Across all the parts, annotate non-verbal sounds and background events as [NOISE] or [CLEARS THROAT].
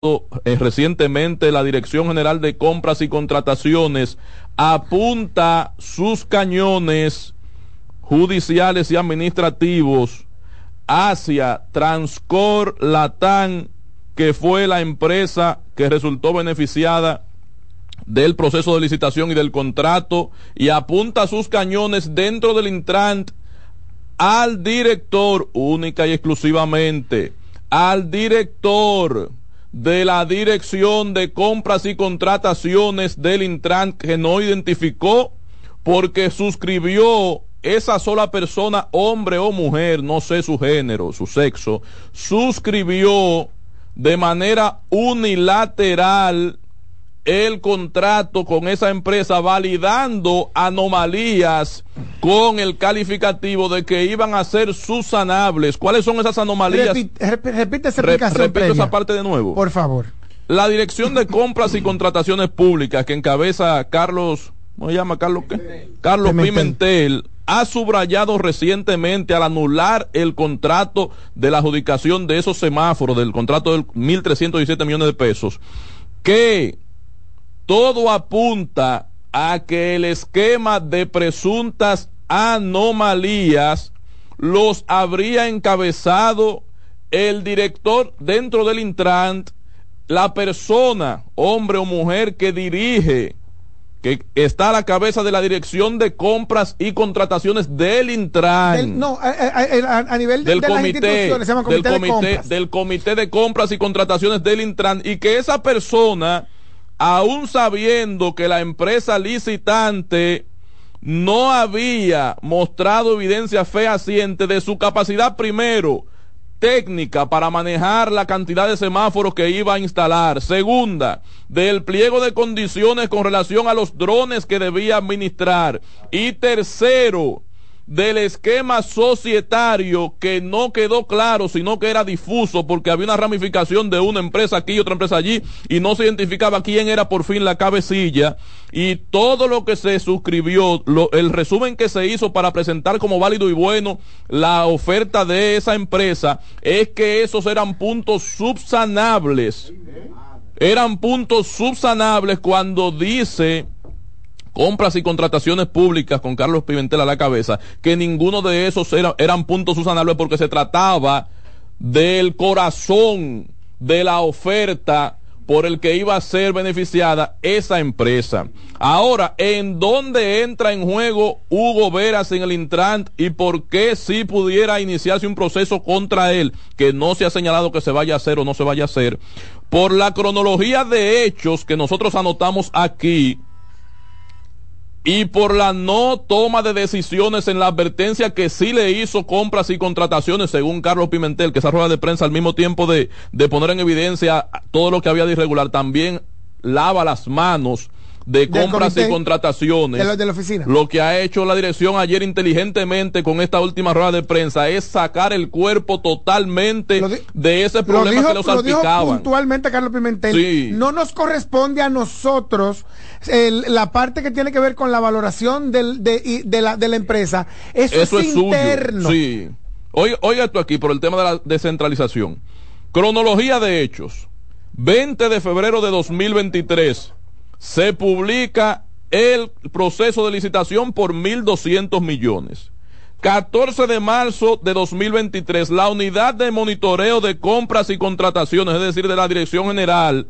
eh, recientemente la Dirección General de Compras y Contrataciones apunta sus cañones judiciales y administrativos hacia Transcor Latán, que fue la empresa que resultó beneficiada del proceso de licitación y del contrato, y apunta sus cañones dentro del Intrant al director, única y exclusivamente, al director de la Dirección de Compras y Contrataciones del Intran que no identificó porque suscribió esa sola persona, hombre o mujer, no sé su género, su sexo, suscribió de manera unilateral el contrato con esa empresa validando anomalías con el calificativo de que iban a ser susanables. ¿Cuáles son esas anomalías? repite esa explicación Repito esa parte de nuevo. Por favor. La Dirección de Compras y Contrataciones Públicas que encabeza Carlos, ¿cómo se llama Carlos qué? Carlos Pimentel ha subrayado recientemente al anular el contrato de la adjudicación de esos semáforos, del contrato de 1.317 millones de pesos, que todo apunta a que el esquema de presuntas anomalías los habría encabezado el director dentro del Intrant, la persona, hombre o mujer que dirige, que está a la cabeza de la dirección de compras y contrataciones del Intran. no, a, nivel del comité, del, comité del comité de compras y contrataciones del Intran y que esa persona aún sabiendo que la empresa licitante no había mostrado evidencia fehaciente de su capacidad primero técnica para manejar la cantidad de semáforos que iba a instalar. Segunda, del pliego de condiciones con relación a los drones que debía administrar. Y tercero, del esquema societario que no quedó claro, sino que era difuso porque había una ramificación de una empresa aquí y otra empresa allí y no se identificaba quién era por fin la cabecilla y todo lo que se suscribió, el resumen que se hizo para presentar como válido y bueno la oferta de esa empresa es que esos eran puntos subsanables. Eran puntos subsanables cuando dice compras y contrataciones públicas con Carlos Pimentel a la cabeza, que ninguno de esos eran puntos susanables porque se trataba del corazón de la oferta por el que iba a ser beneficiada esa empresa. Ahora, ¿en dónde entra en juego Hugo Veras en el Intrant y por qué si pudiera iniciarse un proceso contra él, que no se ha señalado que se vaya a hacer o no se vaya a hacer? Por la cronología de hechos que nosotros anotamos aquí, y por la no toma de decisiones en la advertencia que sí le hizo compras y contrataciones, según Carlos Pimentel, que esa rueda de prensa al mismo tiempo de, de poner en evidencia todo lo que había de irregular, también lava las manos de compras y contrataciones. De, la oficina. Lo que ha hecho la dirección ayer inteligentemente con esta última rueda de prensa es sacar el cuerpo totalmente de ese problema que lo salpicaban. Lo puntualmente Carlos Pimentel. No nos corresponde a nosotros la parte que tiene que ver con la valoración del, de, de, la, de la empresa. Eso, es, interno. Sí. Oiga, oiga esto aquí por el tema de la descentralización. Cronología de hechos. 20 de febrero de 2023 se publica el proceso de licitación por 1.200 millones. 14 de marzo de 2023, la unidad de monitoreo de compras y contrataciones, es decir, de la Dirección General,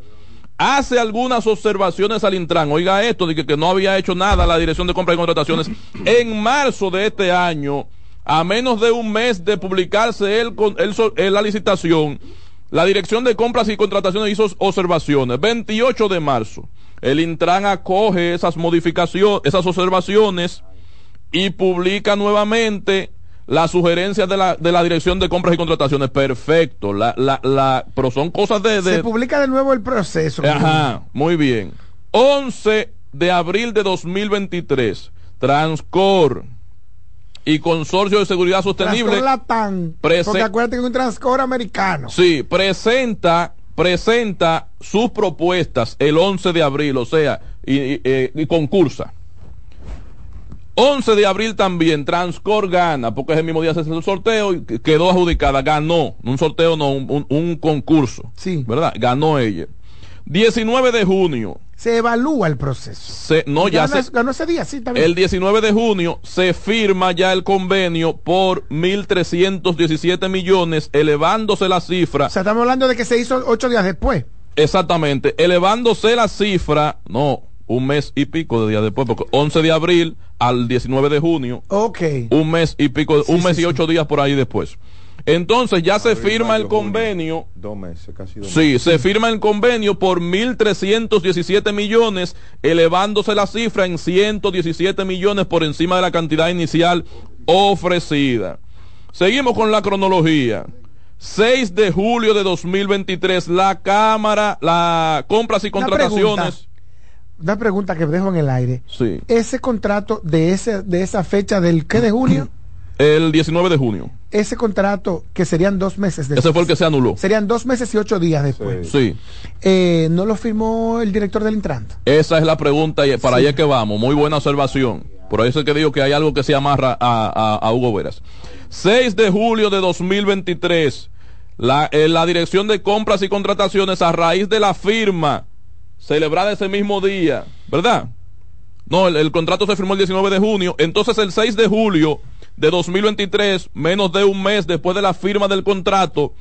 hace algunas observaciones al Intran. Oiga esto, de que, no había hecho nada la Dirección de Compras y Contrataciones. En marzo de este año, a menos de un mes de publicarse el, el, la licitación, la Dirección de Compras y Contrataciones hizo observaciones. 28 de marzo. El Intran acoge esas modificaciones, esas observaciones y publica nuevamente las sugerencias de la, de la Dirección de Compras y Contrataciones. Perfecto. La, la, la, pero son cosas de, de... Se publica de nuevo el proceso. Ajá, muy bien. 11 de abril de 2023. Transcor y Consorcio de Seguridad Sostenible. Latam, porque acuérdate que es un Transcor americano. Sí, presenta presenta sus propuestas el 11 de abril, o sea, y, concursa. 11 de abril también, Transcor gana, porque es el mismo día se hace el sorteo y quedó adjudicada, ganó, un sorteo no, un, concurso. Sí. ¿Verdad? Ganó ella. 19 de junio. Se evalúa el proceso. no, ya ganó ese día, sí, también. El 19 de junio se firma ya el convenio por 1.317 millones, elevándose la cifra. O sea, estamos hablando de que se hizo ocho días después. Exactamente, elevándose la cifra, no, un mes y pico de días después, porque 11 de abril al 19 de junio. Ok. Un mes y pico, un mes y ocho días por ahí después. Entonces ya se firma el convenio. dos meses, casi dos Sí, se firma el convenio por 1.317 millones, elevándose la cifra en 117 millones por encima de la cantidad inicial ofrecida. Seguimos con la cronología. 6 de julio de 2023, la Cámara, la compras y contrataciones una pregunta que dejo en el aire. Sí. Ese contrato de ese de esa fecha del qué de junio? El 19 de junio. Ese contrato que serían dos meses después. Ese fue el que se anuló. Serían dos meses y ocho días después. Sí. Eh, ¿No lo firmó el director del Intran? Esa es la pregunta y para allá que vamos. Muy buena observación. Por eso es que digo que hay algo que se amarra a, a, Hugo Veras. 6 de julio de 2023. La, eh, la Dirección de Compras y Contrataciones a raíz de la firma celebrada ese mismo día, ¿verdad? No, el, contrato se firmó el 19 de junio, entonces el 6 de julio de 2023, menos de un mes después de la firma del contrato,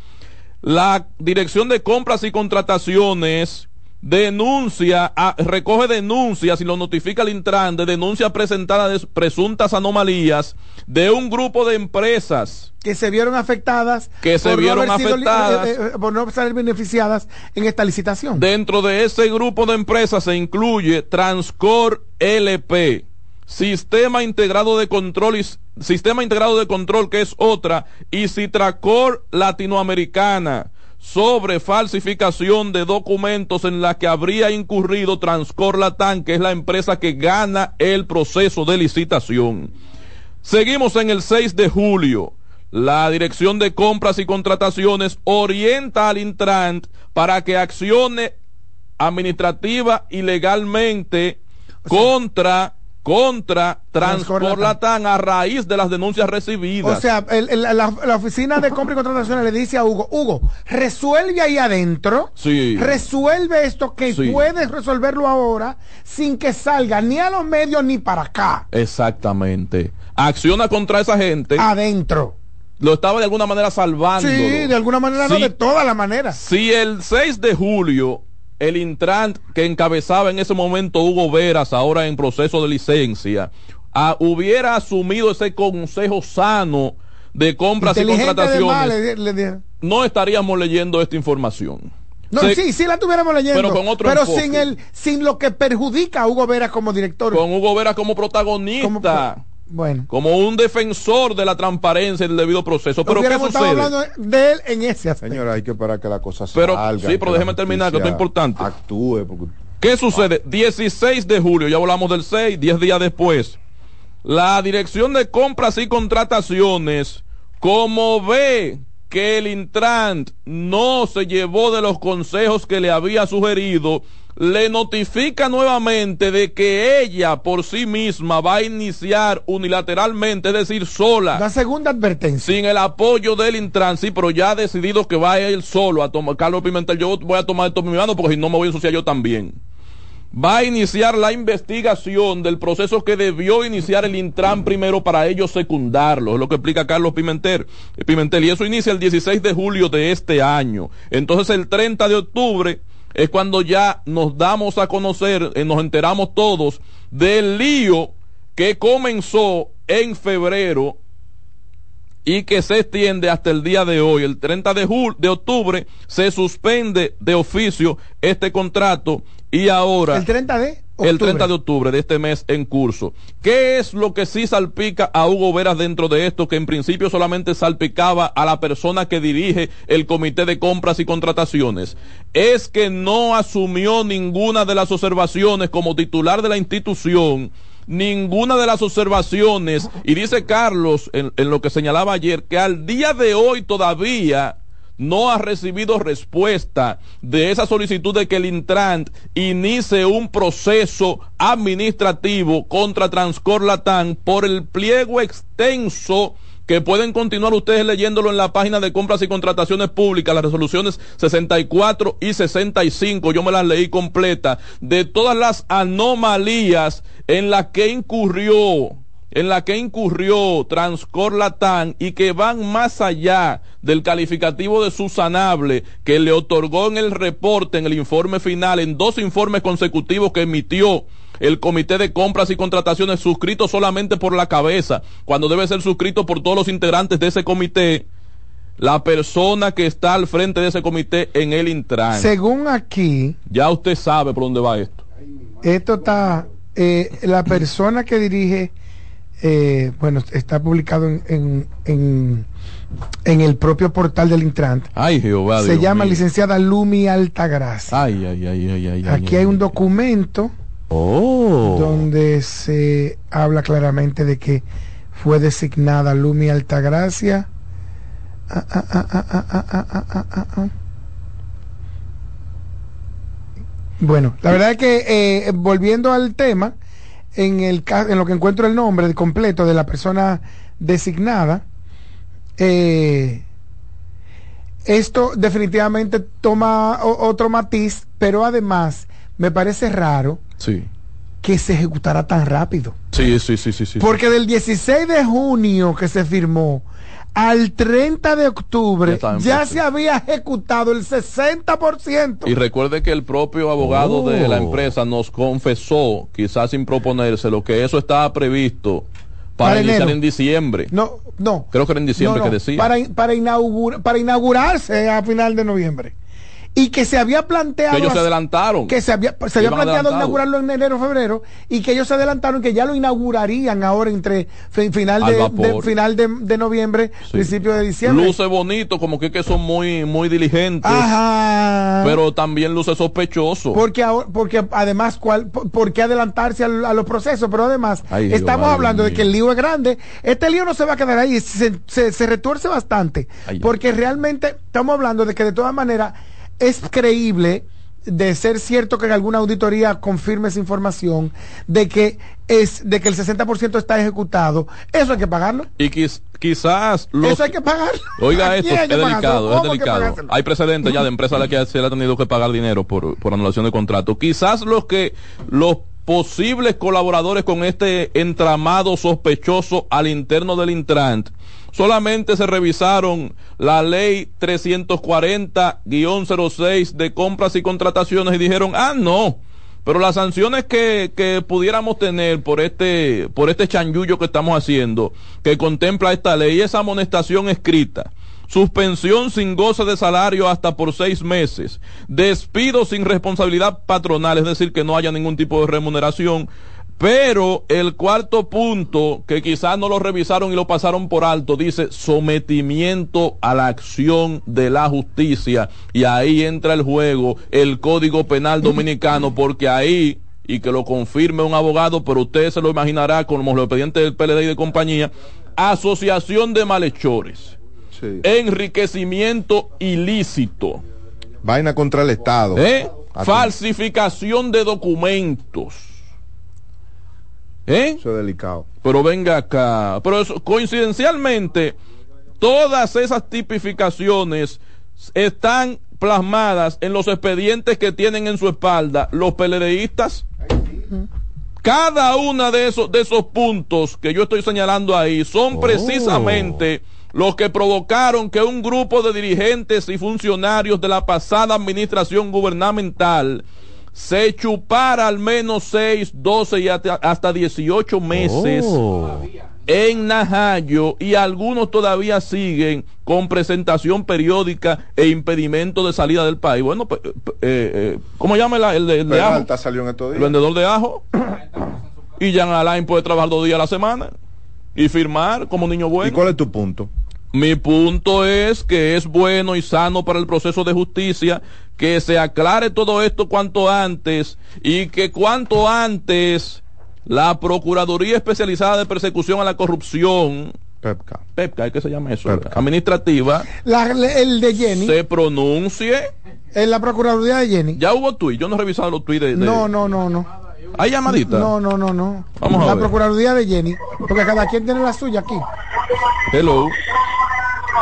la Dirección de Compras y Contrataciones denuncia, recoge denuncias y lo notifica al Intran de denuncias presentadas de presuntas anomalías de un grupo de empresas que se vieron afectadas que se vieron afectadas eh, eh, por no ser beneficiadas en esta licitación. Dentro de ese grupo de empresas se incluye Transcor LP, Sistema Integrado de Control y Sistema Integrado de Control que es otra y Citracor Latinoamericana sobre falsificación de documentos en la que habría incurrido Transcor Latam, que es la empresa que gana el proceso de licitación. Seguimos en el 6 de julio. La Dirección de Compras y Contrataciones orienta al Intran para que accione administrativa y legalmente contra contra Transporlatán a raíz de las denuncias recibidas. O sea, la, oficina de compra y contratación le dice a Hugo, Hugo, resuelve ahí adentro, sí. resuelve esto que puedes resolverlo ahora sin que salga ni a los medios ni para acá. Exactamente. Acciona contra esa gente. Adentro. Lo estaba de alguna manera salvando. Sí, de alguna manera, no de todas las maneras. Si el 6 de julio el Intran que encabezaba en ese momento Hugo Veras, ahora en proceso de licencia, hubiera asumido ese consejo sano de compras y contrataciones, no estaríamos leyendo esta información. No, sí, sí la tuviéramos leyendo. Pero con otro Pero sin el, sin lo que perjudica a Hugo Veras como director. Con Hugo Veras como protagonista. Bueno. Como un defensor de la transparencia y del debido proceso. Pero ¿qué sucede? hablando de él en ese aspecto. Señora, hay que esperar que la cosa pero, salga. Sí, pero déjeme terminar, que esto es importante. Actúe. ¿Qué sucede? 16 de julio, ya hablamos del 6, 10 días después. La Dirección de Compras y Contrataciones, como ve que el Intran no se llevó de los consejos que le había sugerido, le notifica nuevamente de que ella por sí misma va a iniciar unilateralmente, es decir, sola. La segunda advertencia. Sin el apoyo del Intran, sí, pero ya ha decidido que va ir solo a tomar, Carlos Pimentel, yo voy a tomar esto en mi mano porque si no me voy a ensuciar yo también. Va a iniciar la investigación del proceso que debió iniciar el Intran primero para ellos secundarlo, es lo que explica Carlos Pimentel. Pimentel. Y eso inicia el 16 de julio de este año. Entonces el 30 de octubre es cuando ya nos damos a conocer, eh, nos enteramos todos del lío que comenzó en febrero y que se extiende hasta el día de hoy. El 30 de, de octubre se suspende de oficio este contrato y ahora... ¿El 30 de? El 30 de octubre de este mes en curso. ¿Qué es lo que sí salpica a Hugo Veras dentro de esto, que en principio solamente salpicaba a la persona que dirige el Comité de Compras y Contrataciones? Es que no asumió ninguna de las observaciones como titular de la institución ninguna de las observaciones y dice Carlos en, en, lo que señalaba ayer que al día de hoy todavía no ha recibido respuesta de esa solicitud de que el Intran inicie un proceso administrativo contra Transcor por el pliego extenso que pueden continuar ustedes leyéndolo en la página de compras y contrataciones públicas, las resoluciones 64 y 65, yo me las leí completa, de todas las anomalías en las que incurrió en la que incurrió Transcor y que van más allá del calificativo de Susanable que le otorgó en el reporte, en el informe final, en dos informes consecutivos que emitió el comité de compras y contrataciones suscrito solamente por la cabeza, cuando debe ser suscrito por todos los integrantes de ese comité, la persona que está al frente de ese comité en el Intran. Según aquí. Ya usted sabe por dónde va esto. Esto está, eh, la persona que dirige, eh, bueno, está publicado en, en, en, el propio portal del Intran. Ay, Jehová. Se llama licenciada Lumi Altagracia. Ay, ay, ay, ay, ay. Aquí hay un documento Oh. Donde se habla claramente de que fue designada Lumi Altagracia. bueno, la verdad es que eh, volviendo al tema, en, el, en lo que encuentro el nombre completo de la persona designada, eh, esto definitivamente toma otro matiz, pero además me parece raro sí. que se ejecutara tan rápido. Sí, sí, sí, sí, sí. Porque del 16 de junio que se firmó al 30 de octubre ya, se había ejecutado el 60%. Y recuerde que el propio abogado de la oh. empresa nos confesó, quizás sin proponérselo, que eso estaba previsto para, iniciar en diciembre. No, no. Creo que era en diciembre que decía. Para, para, para inaugurarse a final de noviembre y que se había planteado que ellos se adelantaron. que se había se había planteado inaugurarlo en enero febrero y que ellos se adelantaron que ya lo inaugurarían ahora entre final de, final de, noviembre principio de diciembre. Luce bonito como que, que son muy muy diligentes. Ajá. pero también luce sospechoso. Porque porque además cuál por qué adelantarse a, los procesos pero además estamos hablando de que el lío es grande. Este lío no se va a quedar ahí se, se, retuerce bastante. Porque realmente estamos hablando de que de todas maneras es creíble de ser cierto que en alguna auditoría confirme esa información de que es de que el 60% está ejecutado, eso hay que pagarlo. Y quizás eso hay que pagarlo. Oiga esto, es delicado, es delicado. Hay precedentes ya de [LAUGHS] empresas a las que se le ha tenido que pagar dinero por, por anulación de contrato. Quizás los que los posibles colaboradores con este entramado sospechoso al interno del Intrant solamente se revisaron la ley 340-06 de compras y contrataciones y dijeron, ah, no, pero las sanciones que, que pudiéramos tener por este, por este chanchullo que estamos haciendo, que contempla esta ley, esa amonestación escrita, suspensión sin goce de salario hasta por seis meses, despido sin responsabilidad patronal, es decir, que no haya ningún tipo de remuneración, pero el cuarto punto, que quizás no lo revisaron y lo pasaron por alto, dice sometimiento a la acción de la justicia. Y ahí entra el juego el Código Penal Dominicano, porque ahí, y que lo confirme un abogado, pero usted se lo imaginará como los expedientes del PLD y de compañía, asociación de malhechores, enriquecimiento ilícito. Vaina contra el Estado. ¿Eh? Falsificación de documentos ¿Eh? Eso es delicado. Pero venga acá. Pero coincidencialmente, todas esas tipificaciones están plasmadas en los expedientes que tienen en su espalda los peledeístas. Cada uno de esos, de esos puntos que yo estoy señalando ahí son oh. precisamente los que provocaron que un grupo de dirigentes y funcionarios de la pasada administración gubernamental se chupara al menos 6, 12 y hasta 18 meses oh. en Najayo y algunos todavía siguen con presentación periódica e impedimento de salida del país. Bueno, pues, eh, eh, ¿cómo llama el, de, el de ajo? El vendedor de ajo. y Jan Alain puede trabajar dos días a la semana y firmar como niño bueno. ¿Y cuál es tu punto? Mi punto es que es bueno y sano para el proceso de justicia que se aclare todo esto cuanto antes y que cuanto antes la Procuraduría Especializada de Persecución a la Corrupción Pepca. Pepca, ¿qué se llama eso? Administrativa. el de Jenny. Se pronuncie. En la Procuraduría de Jenny. Ya hubo tweet. Yo no he revisado los tweets de, No, no, no, no. ¿Hay llamadita? No, no, no, no. Vamos a la Procuraduría de Jenny. Porque cada quien tiene la suya aquí. Hello.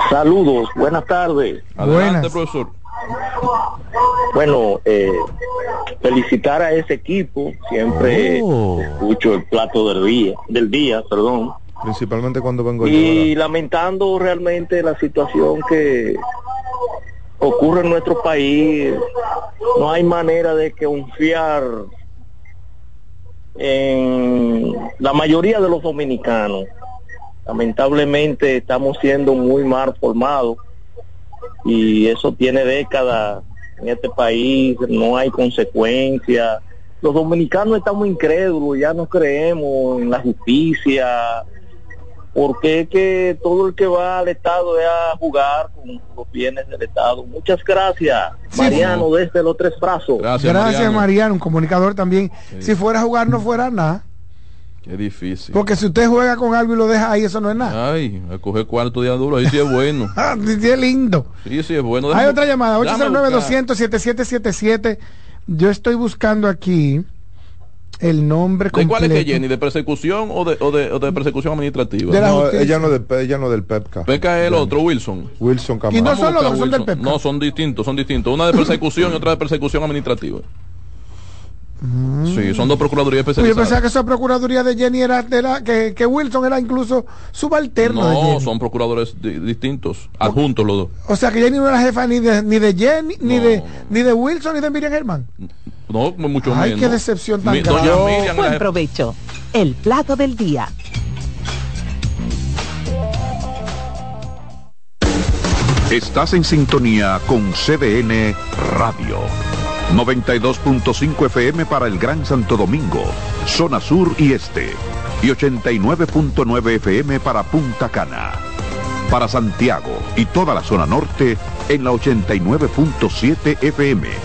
Saludos, buenas tardes. Adelante, profesor. Bueno, eh, felicitar a ese equipo. Siempre oh. escucho el plato del día, del día, perdón. Principalmente cuando vengo Y lamentando realmente la situación que ocurre en nuestro país. No hay manera de confiar en la mayoría de los dominicanos. Lamentablemente estamos siendo muy mal formados y eso tiene décadas en este país, no hay consecuencias. Los dominicanos estamos incrédulos, ya no creemos en la justicia, porque es que todo el que va al Estado es a jugar con los bienes del Estado. Muchas gracias, Mariano, desde los tres brazos. Gracias, Mariano. un comunicador también. Si fuera a jugar no fuera nada. Qué difícil. Porque si usted juega con algo y lo deja ahí, eso no es nada. Ay, a coger cuarto día duro, ahí sí es bueno. [LAUGHS] Ah, sí es lindo. Sí, sí es bueno. Hay otra llamada, 809-200-7777. Yo estoy buscando aquí el nombre completo. ¿De cuál es que Jenny? ¿De persecución o de, o de, o de persecución administrativa? no, ella, no de, ella no del PEPCA. PEPCA es el otro, Wilson. Wilson Camargo. Y no son los dos, son del PEPCA. No, son distintos, son distintos. Una de persecución y otra de persecución administrativa. Sí, son dos procuradurías especializadas. Yo pensaba que esa procuraduría de Jenny era de la, que, que Wilson era incluso subalterno. No, son procuradores distintos, adjuntos los dos. O sea que Jenny no era jefa ni de, ni de Jenny, ni, de, ni de Wilson, ni de Miriam Germán. No, mucho menos. Ay, qué decepción tan grande. Buen provecho. El plato del día. Estás en sintonía con CDN Radio. 92.5 FM para el Gran Santo Domingo, zona sur y este. Y 89.9 FM para Punta Cana. Para Santiago y toda la zona norte en la 89.7 FM.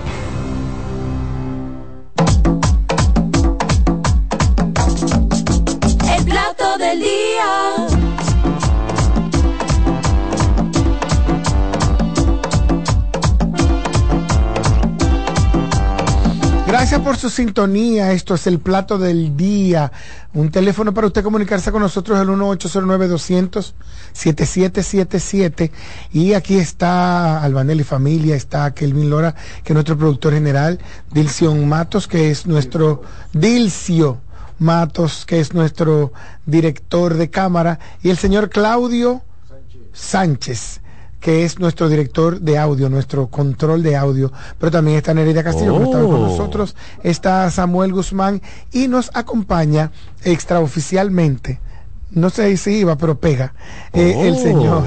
Gracias por su sintonía. Esto es el plato del día. Un teléfono para usted comunicarse con nosotros el 1-809-200-7777. Y aquí está Albanelli Familia, está Kelvin Lora, que es nuestro productor general, Dilción Matos, que es nuestro Dilcio Matos, que es nuestro director de cámara, y el señor Claudio Sánchez que es nuestro director de audio, nuestro control de audio, pero también está Nereida Castillo, que está con oh. nosotros, está Samuel Guzmán y nos acompaña extraoficialmente, no sé si iba, pero pega, eh, el oh. señor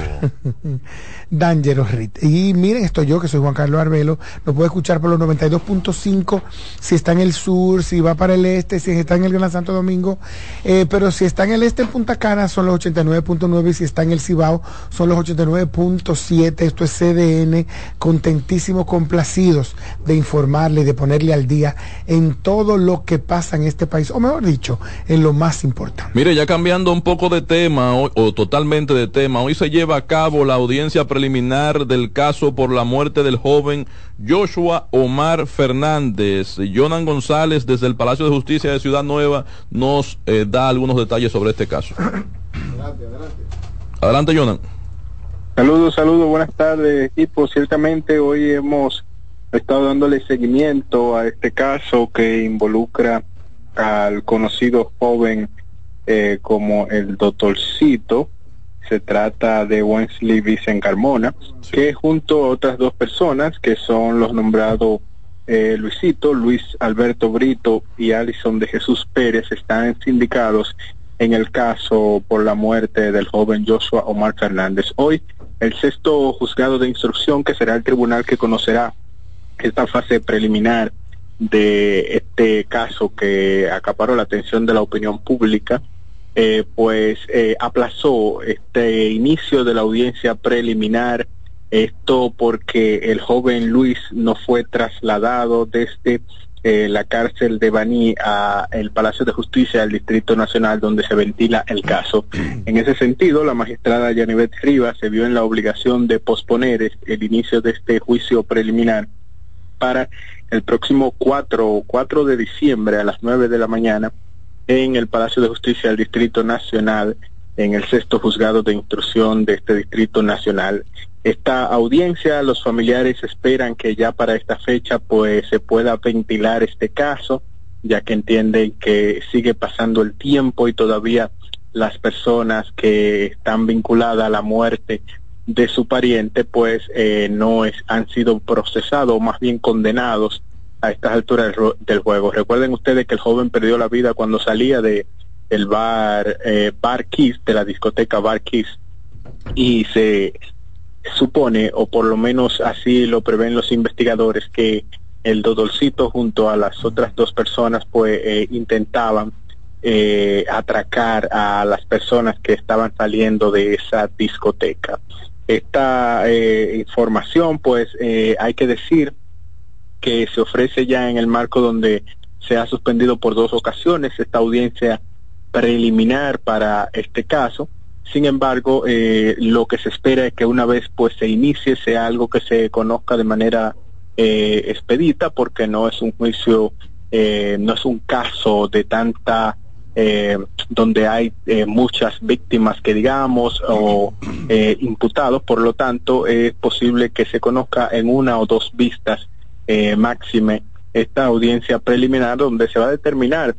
[LAUGHS] Dangerous Rit. Y miren, estoy yo, que soy Juan Carlos Arbelo, lo puede escuchar por los 92.5 si está en el sur, si va para el este, si está en el Gran Santo Domingo, eh, pero si está en el este en Punta Cana son los 89.9 y si está en el Cibao son los 89.7. Esto es CDN, contentísimos, complacidos de informarle y de ponerle al día en todo lo que pasa en este país, o mejor dicho, en lo más importante. Mire, ya cambiando un poco de tema, o, o totalmente de tema, hoy se lleva a cabo la audiencia preliminar del caso por la muerte del joven Joshua Omar Fernández. Jonan González desde el Palacio de Justicia de Ciudad Nueva nos eh, da algunos detalles sobre este caso. Adelante, adelante. Adelante, Jonan. Saludos, saludos, buenas tardes, equipo. Ciertamente hoy hemos estado dándole seguimiento a este caso que involucra al conocido joven eh, como el doctorcito, se trata de Wensley Vicen Carmona, que junto a otras dos personas, que son los nombrados eh, Luisito, Luis Alberto Brito y Alison de Jesús Pérez, están sindicados en el caso por la muerte del joven Joshua Omar Fernández. Hoy, el sexto juzgado de instrucción, que será el tribunal que conocerá esta fase preliminar de este caso que acaparó la atención de la opinión pública, eh, pues eh, aplazó este inicio de la audiencia preliminar, esto porque el joven Luis no fue trasladado desde eh, la cárcel de Baní a el Palacio de Justicia del Distrito Nacional donde se ventila el caso. En ese sentido, la magistrada Yanivet Rivas se vio en la obligación de posponer el inicio de este juicio preliminar para el próximo 4, 4 de diciembre a las 9 de la mañana en el Palacio de Justicia del Distrito Nacional, en el sexto juzgado de instrucción de este Distrito Nacional. Esta audiencia, los familiares esperan que ya para esta fecha pues se pueda ventilar este caso, ya que entienden que sigue pasando el tiempo y todavía las personas que están vinculadas a la muerte de su pariente pues eh, no es, han sido procesados o más bien condenados a estas alturas del, juego. Recuerden ustedes que el joven perdió la vida cuando salía de el bar eh, de la discoteca Bar y se supone, o por lo menos así lo prevén los investigadores, que el Dodolcito junto a las otras dos personas pues eh, intentaban eh, atracar a las personas que estaban saliendo de esa discoteca. Esta eh, información pues hay que decir que se ofrece ya en el marco donde se ha suspendido por dos ocasiones esta audiencia preliminar para este caso. Sin embargo, eh, lo que se espera es que una vez pues se inicie sea algo que se conozca de manera eh, expedita, porque no es un juicio, eh, no es un caso de tanta donde hay muchas víctimas que digamos o imputados, por lo tanto es posible que se conozca en una o dos vistas eh, máxime esta audiencia preliminar donde se va a determinar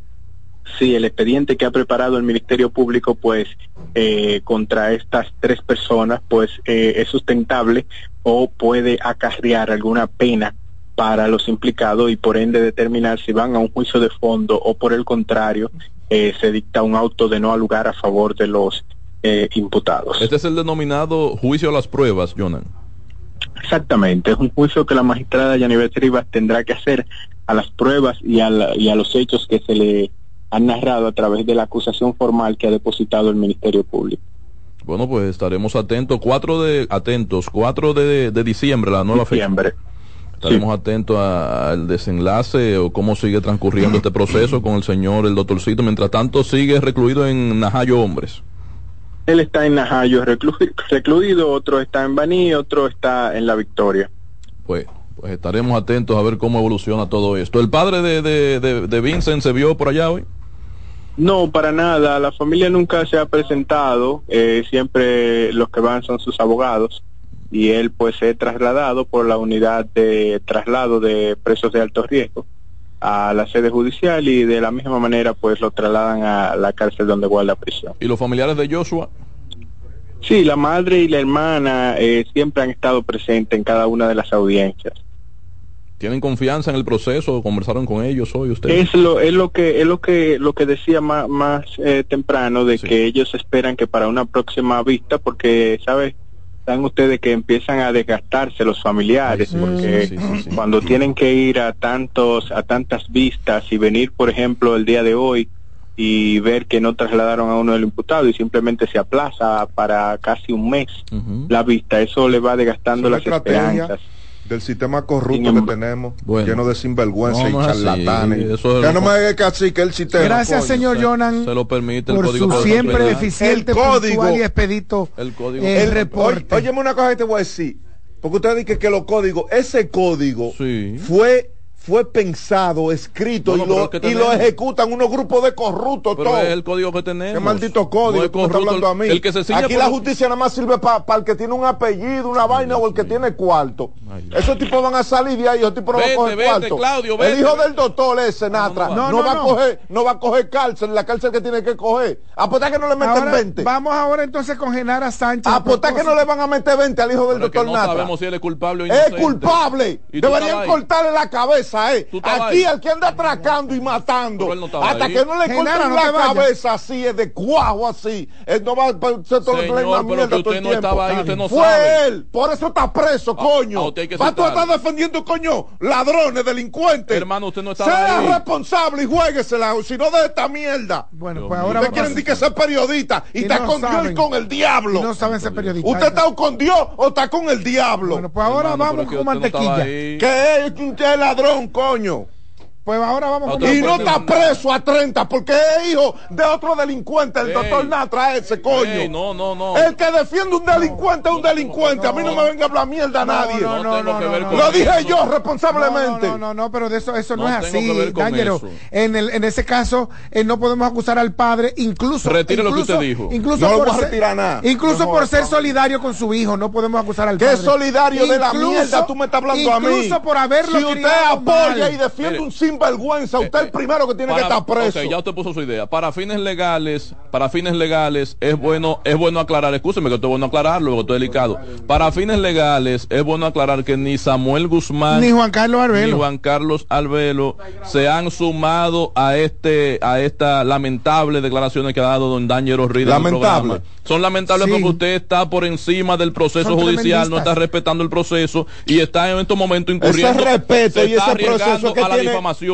si el expediente que ha preparado el Ministerio Público pues eh, contra estas tres personas pues eh, es sustentable o puede acarrear alguna pena para los implicados y por ende determinar si van a un juicio de fondo o por el contrario eh, se dicta un auto de no lugar a favor de los imputados. Este es el denominado juicio a las pruebas, Jonan. Exactamente, es un juicio que la magistrada Yanivet Rivas tendrá que hacer a las pruebas y a, y a los hechos que se le han narrado a través de la acusación formal que ha depositado el Ministerio Público. Bueno, pues estaremos atentos, cuatro de, atentos, 4 de, de diciembre, la nueva diciembre. fecha. Estaremos atentos al desenlace o cómo sigue transcurriendo este proceso con el señor, el doctorcito. Mientras tanto, sigue recluido en Najayo Hombres. Él está en Najayo recluido, otro está en Baní, otro está en La Victoria. Pues, pues estaremos atentos a ver cómo evoluciona todo esto. ¿El padre de, de, de, Vincent se vio por allá hoy? No, para nada. La familia nunca se ha presentado. Eh, siempre los que van son sus abogados. Y él pues se ha trasladado por la unidad de traslado de presos de alto riesgo a la sede judicial y de la misma manera pues lo trasladan a la cárcel donde guarda prisión. ¿Y los familiares de Joshua? Sí, la madre y la hermana eh, siempre han estado presentes en cada una de las audiencias. ¿Tienen confianza en el proceso? ¿Conversaron con ellos hoy ustedes? Es lo, es lo que es lo que lo que decía más, más eh, temprano de que ellos esperan que para una próxima vista, porque sabes dan ustedes que empiezan a desgastarse los familiares porque cuando tienen que ir a tantos a tantas vistas y venir por ejemplo el día de hoy y ver que no trasladaron a uno del imputado y simplemente se aplaza para casi un mes la vista eso le va desgastando las esperanzas del sistema corrupto que tenemos, lleno de sinvergüenza y charlatanes. Ya no me haga casi que el sistema. Gracias, señor Jonan. Se lo permite el por código su siempre eficiente, el código y expedito. El código. El, reporte. Óyeme una cosa que te voy a decir. Porque usted dice que los códigos, ese código fue fue pensado, escrito y, lo, y lo ejecutan unos grupos de corruptos. Pero es el código que tenemos. Qué maldito código, está hablando a mí. El que se Aquí la justicia nada más sirve para el que tiene un apellido, una vaina o el que tiene cuarto. Esos tipos van a salir de ahí, esos tipos no van a coger cuarto. Claudio, el hijo del doctor ese, Natra, no, va a coger, no va a coger cárcel, la cárcel que tiene que coger. Apostar que no le meten 20. Vamos ahora entonces con Genara Sánchez. Apostar que no le van a meter 20 al hijo del doctor Natra. No sabemos si él es culpable o Es culpable. Deberían cortarle la cabeza, eh y al que anda atracando y matando, hasta que no le corten la cabeza así, es de cuajo así, él no va a todo Señor, mierda todo el no Estaba ahí, usted no Fue sabe. él, por eso está preso, ah, coño. Ah, va a estar defendiendo, coño, ladrones, delincuentes. Hermano, usted no estaba sea ahí. responsable y jueguesela, si no de esta mierda. Bueno, pues ahora. Ustedes quieren decir que ser periodista y, está con Dios y con el diablo. no saben ser periodista. ¿Usted está con Dios o está con el diablo? Bueno, pues ahora vamos con mantequilla. que es un ladrón, coño. Pues ahora vamos Y no está preso a 30 porque es hijo de otro delincuente, el doctor Natra ese coño. no, no, no. El que defiende un delincuente es un delincuente. a mí no me venga a hablar mierda a nadie. No, no, no, Lo dije yo responsablemente. No, no, no, pero de eso, eso no, es así, Dángelo. En, el, en ese caso, eh, no podemos acusar al padre, incluso. Retire lo que usted dijo. Incluso no por lo voy a retirar nada. Incluso por ser solidario con su hijo, no podemos acusar al padre. ¿Qué solidario de la mierda tú me estás hablando a mí? Incluso por haberlo Si usted apoya y defiende un sinvergüenza, usted el primero que tiene que estar preso. ya usted puso su idea. Para fines legales, para fines legales es bueno, es bueno aclarar, escúcheme que esto es bueno aclararlo, porque esto es delicado. Para fines legales es bueno aclarar que ni Samuel Guzmán ni Juan Carlos Albelo, ni Juan Carlos Albelo se han sumado a este, a esta lamentable declaraciones que ha dado don Daniel Rida. Lamentable. Son lamentables porque usted está por encima del proceso judicial, no está respetando el proceso y está en estos momentos incurriendo. Ese respeto y ese proceso que a la tiene... difamación.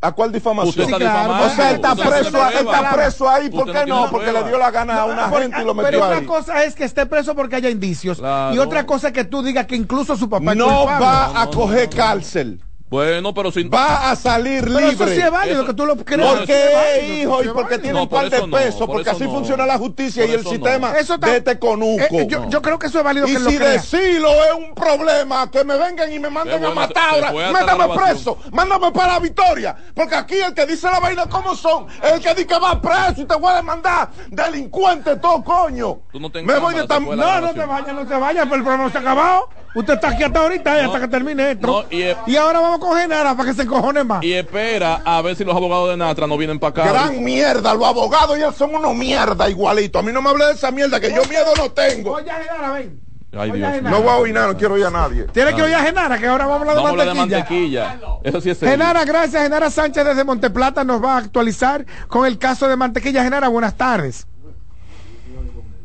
¿A cuál difamación? Usted está O sea, está preso, está preso ahí, ¿por qué no? Porque le dio la gana a una gente y lo metió Pero ahí. una cosa es que esté preso porque haya indicios. Y otra cosa es que tú digas que incluso su papá no va a coger cárcel. Bueno, pero si va a salir libre. Pero eso sí es válido que tú lo creas. Porque es hijo y porque tiene un par de pesos, porque así funciona la justicia y el sistema de este conuco. Eh, yo, creo que eso es válido y que si lo decirlo es un problema, que me vengan y me manden a matar ahora, mándame preso, mándame para la victoria, porque aquí el que dice la vaina como son, es el que dice que va preso y te voy a demandar, delincuente todo coño. me voy de tan... No, no te vayas, no te vayas, pero el programa se ha acabado. Usted está aquí hasta ahorita, hasta que termine esto. y, ahora vamos a coger nada para que se encojone más. Y espera a ver si los abogados de Natra no vienen para acá. Gran mierda, los abogados ya son unos mierda igualito. A mí no me hable de esa mierda, que yo miedo no tengo. Oye, Genara, ven. Ay, Dios. No voy a oír nada, no quiero oír a nadie. Tiene que oír a Genara, que ahora vamos a hablar de mantequilla. de mantequilla. Eso sí es Genara, gracias. Genara Sánchez desde Monteplata nos va a actualizar con el caso de mantequilla. Genara, buenas tardes.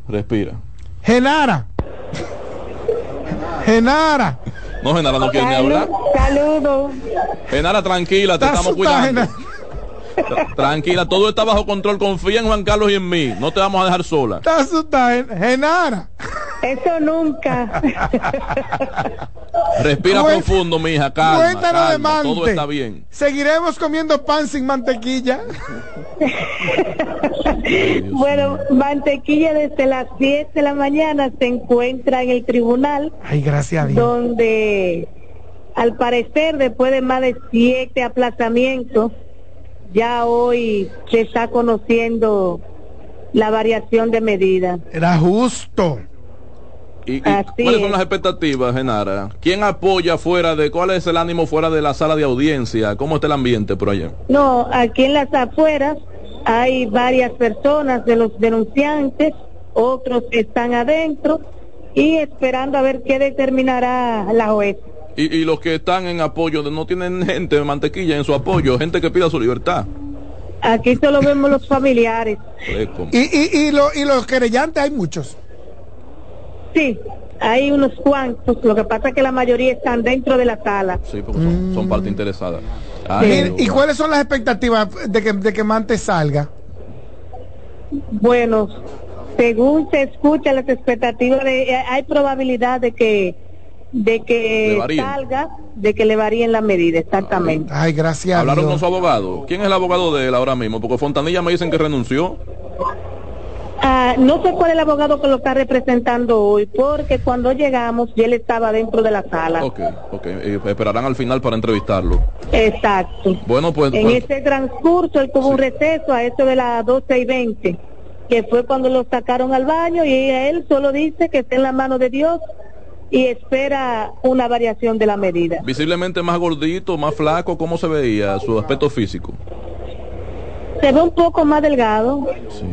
Respira. Genara. Genara. No, Genara no quiere ni hablar. Saludos. Genara, tranquila, te estamos cuidando. Tranquila, todo está bajo control. Confía en Juan Carlos y en mí. No te vamos a dejar sola. Está asustada, Genara. Eso nunca. Respira profundo, mija, calma. Cuéntanos de Mante. Todo está bien. ¿Seguiremos comiendo pan sin mantequilla? bueno, mantequilla desde las 10 de la mañana se encuentra en el tribunal. Ay, gracias a Dios. Donde, al parecer, después de más de siete aplazamientos, ya hoy se está conociendo la variación de medida. Era justo. ¿Y, cuáles son las expectativas, Genara? ¿Quién apoya fuera de, cuál es el ánimo fuera de la sala de audiencia? ¿Cómo está el ambiente por allá? No, aquí en las afueras hay varias personas de los denunciantes, otros están adentro y esperando a ver qué determinará la juez. Y, los que están en apoyo, no tienen [LAUGHS] gente de mantequilla en su apoyo, gente que pida su libertad. Aquí solo vemos los familiares. y, y, y, y los querellantes hay muchos. Sí, hay unos cuantos, lo que pasa es que la mayoría están dentro de la sala. Sí, porque son, parte interesada. ¿Y cuáles son las expectativas de que, de que Mante salga? Bueno, según se escucha las expectativas de, hay probabilidad de que de que salga, de que le varíen la medida, exactamente. Ay, gracias. Hablaron con su abogado. ¿Quién es el abogado de él ahora mismo? Porque Fontanilla me dicen que renunció. Ah, no sé cuál es el abogado que lo está representando hoy, porque cuando llegamos ya él estaba dentro de la sala. Ok, ok. Eh, esperarán al final para entrevistarlo. Exacto. Bueno, pues. En pues- ese transcurso él tuvo un receso a eso de las 12 y 20, que fue cuando lo sacaron al baño y él solo dice que está en la mano de Dios y espera una variación de la medida. Visiblemente más gordito, más flaco, ¿cómo se veía su aspecto físico? Se ve un poco más delgado. Sí.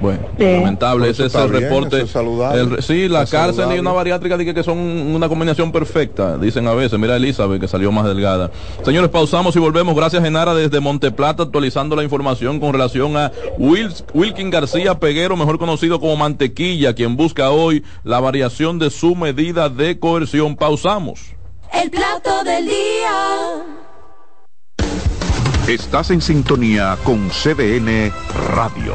Bueno, lamentable, ese es el reporte. sí, la cárcel y una bariátrica que son una combinación perfecta, dicen a veces. Mira Elizabeth que salió más delgada. Señores, pausamos y volvemos. Gracias Genara desde Monteplata actualizando la información con relación a Wilkin García Peguero, mejor conocido como Mantequilla, quien busca hoy la variación de su medida de coerción. Pausamos. El plato del día. Estás en sintonía con CDN Radio.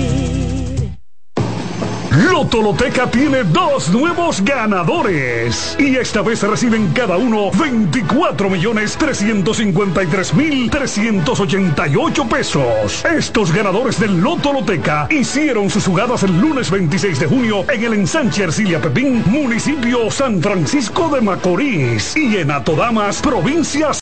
Lotoloteca tiene dos nuevos ganadores y esta vez reciben cada uno 24 millones 353 mil 388 pesos. Estos ganadores del Lotoloteca hicieron sus jugadas el lunes 26 de junio en el ensanche Ercilia Pepín, municipio San Francisco de Macorís y en Atodamas, provincias.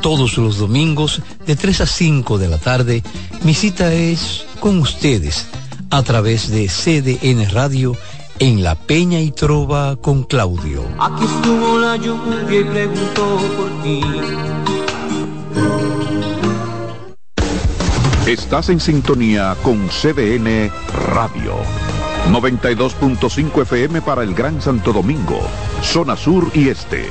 Todos los domingos de 3 a 5 de la tarde, mi cita es con ustedes a través de CDN Radio en La Peña y Trova con Claudio. Aquí estuvo la lluvia y preguntó por ti. Estás en sintonía con CDN Radio. 92.5 FM para el Gran Santo Domingo, zona sur y este.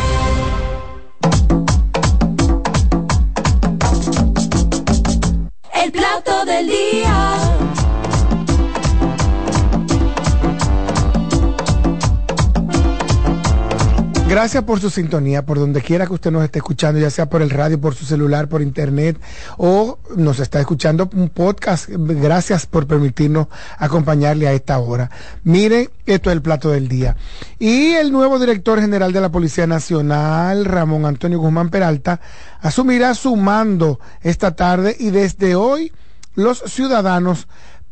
Gracias por su sintonía, por donde quiera que usted nos esté escuchando, ya sea por el radio, por su celular, por internet o nos está escuchando un podcast. Gracias por permitirnos acompañarle a esta hora. Mire, esto es el plato del día. Y el nuevo director general de la Policía Nacional, Ramón Antonio Guzmán Peralta, asumirá su mando esta tarde y desde hoy los ciudadanos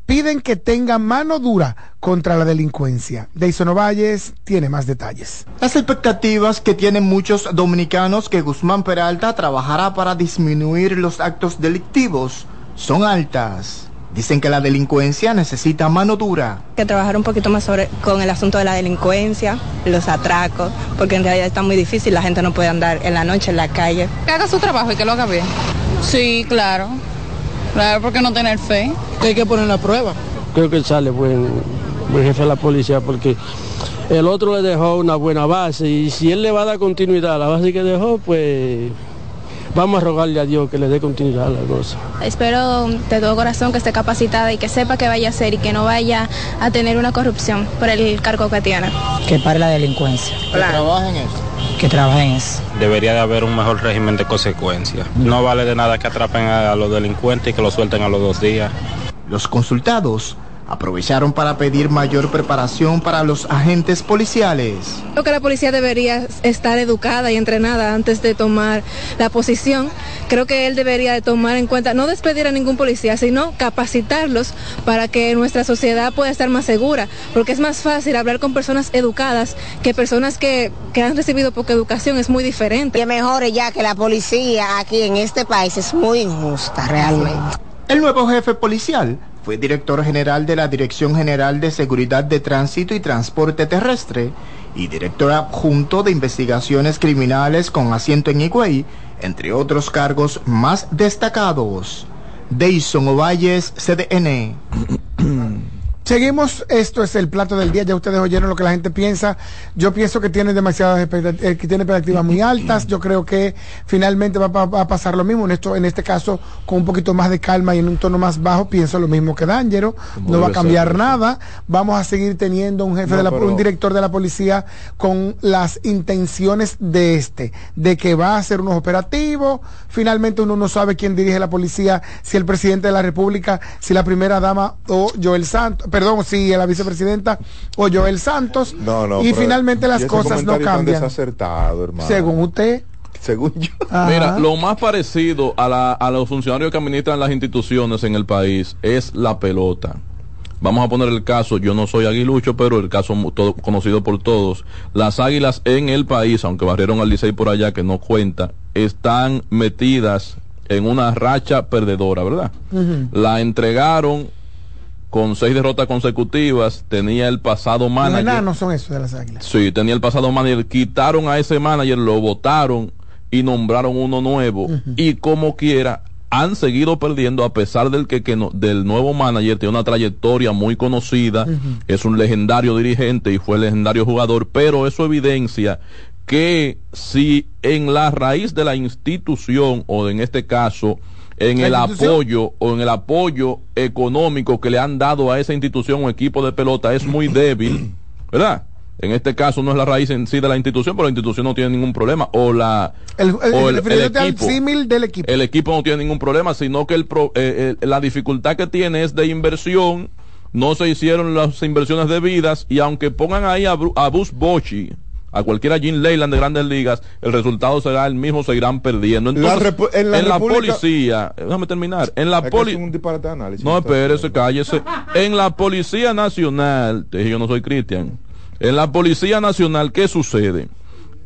piden que tenga mano dura contra la delincuencia. Deison Ovalles tiene más detalles. Las expectativas que tienen muchos dominicanos que Guzmán Peralta trabajará para disminuir los actos delictivos son altas. Dicen que la delincuencia necesita mano dura. Que trabajar un poquito más sobre con el asunto de la delincuencia, los atracos, porque en realidad está muy difícil, la gente no puede andar en la noche en la calle. Que haga su trabajo y que lo haga bien. Sí, claro. Claro, porque no tener fe. Hay que poner la prueba. Creo que sale buen, buen jefe de la policía porque el otro le dejó una buena base y si él le va a dar continuidad a la base que dejó, pues vamos a rogarle a Dios que le dé continuidad a la cosa. Espero de todo corazón que esté capacitada y que sepa qué vaya a hacer y que no vaya a tener una corrupción por el cargo que tiene. Que pare la delincuencia. Que trabaje en eso. Que trabaje en eso. Debería de haber un mejor régimen de consecuencias. No vale de nada que atrapen a, a los delincuentes y que los suelten a los dos días. Los consultados aprovecharon para pedir mayor preparación para los agentes policiales. Creo que la policía debería estar educada y entrenada antes de tomar la posición. Creo que él debería de tomar en cuenta, no despedir a ningún policía, sino capacitarlos para que nuestra sociedad pueda estar más segura, porque es más fácil hablar con personas educadas que personas que, que han recibido poca educación, es muy diferente. Que mejore ya que la policía aquí en este país es muy injusta realmente. El nuevo jefe policial fue director general de la Dirección General de Seguridad de Tránsito y Transporte Terrestre y director adjunto de investigaciones criminales con asiento en Higüey, entre otros cargos más destacados. Deison Ovalles, CDN. [CLEARS THROAT] Seguimos, esto es el plato del día, ya ustedes oyeron lo que la gente piensa. Yo pienso que tiene demasiadas expectativas, que tiene expectativas muy altas. Yo creo que finalmente va, va, a pasar lo mismo. En esto, en este caso, con un poquito más de calma y en un tono más bajo, pienso lo mismo que D'Angelo. No va a cambiar nada. Vamos a seguir teniendo un jefe de la, un director de la policía con las intenciones de este, de que va a hacer unos operativos. Finalmente uno no sabe quién dirige la policía, si el presidente de la República, si la primera dama o Joel Santos perdón, sí, la vicepresidenta o Joel Santos. No, no, y finalmente las cosas no cambian. desacertado, hermano. Según usted. Según yo. Mira, lo más parecido a, la, a los funcionarios que administran las instituciones en el país es la pelota. Vamos a poner el caso, yo no soy aguilucho, pero el caso todo, conocido por todos. Las águilas en el país, aunque barrieron al Licey por allá, que no cuenta, están metidas en una racha perdedora, ¿verdad? La entregaron con seis derrotas consecutivas, tenía el pasado manager. no son esos de las águilas. Sí, tenía el pasado manager, quitaron a ese manager, lo votaron y nombraron uno nuevo. Y como quiera, han seguido perdiendo a pesar del que, que no, del nuevo manager tiene una trayectoria muy conocida, es un legendario dirigente y fue legendario jugador, pero eso evidencia que si en la raíz de la institución o en este caso en el apoyo o en el apoyo económico que le han dado a esa institución o equipo de pelota es muy débil, [CLEARS THROAT] ¿verdad? En este caso no es la raíz en sí de la institución, pero la institución no tiene ningún problema. O la el, equipo, del equipo. El equipo no tiene ningún problema, sino que el, eh, eh, la dificultad que tiene es de inversión. No se hicieron las inversiones debidas y aunque pongan ahí a, a Bus Bochi, a cualquiera Jim Leyland de grandes ligas, el resultado será el mismo, seguirán perdiendo. Entonces, en la, policía, déjame terminar, en la policía... No, espérese, cállese. en la Policía Nacional, yo no soy Cristian, en la Policía Nacional, ¿qué sucede?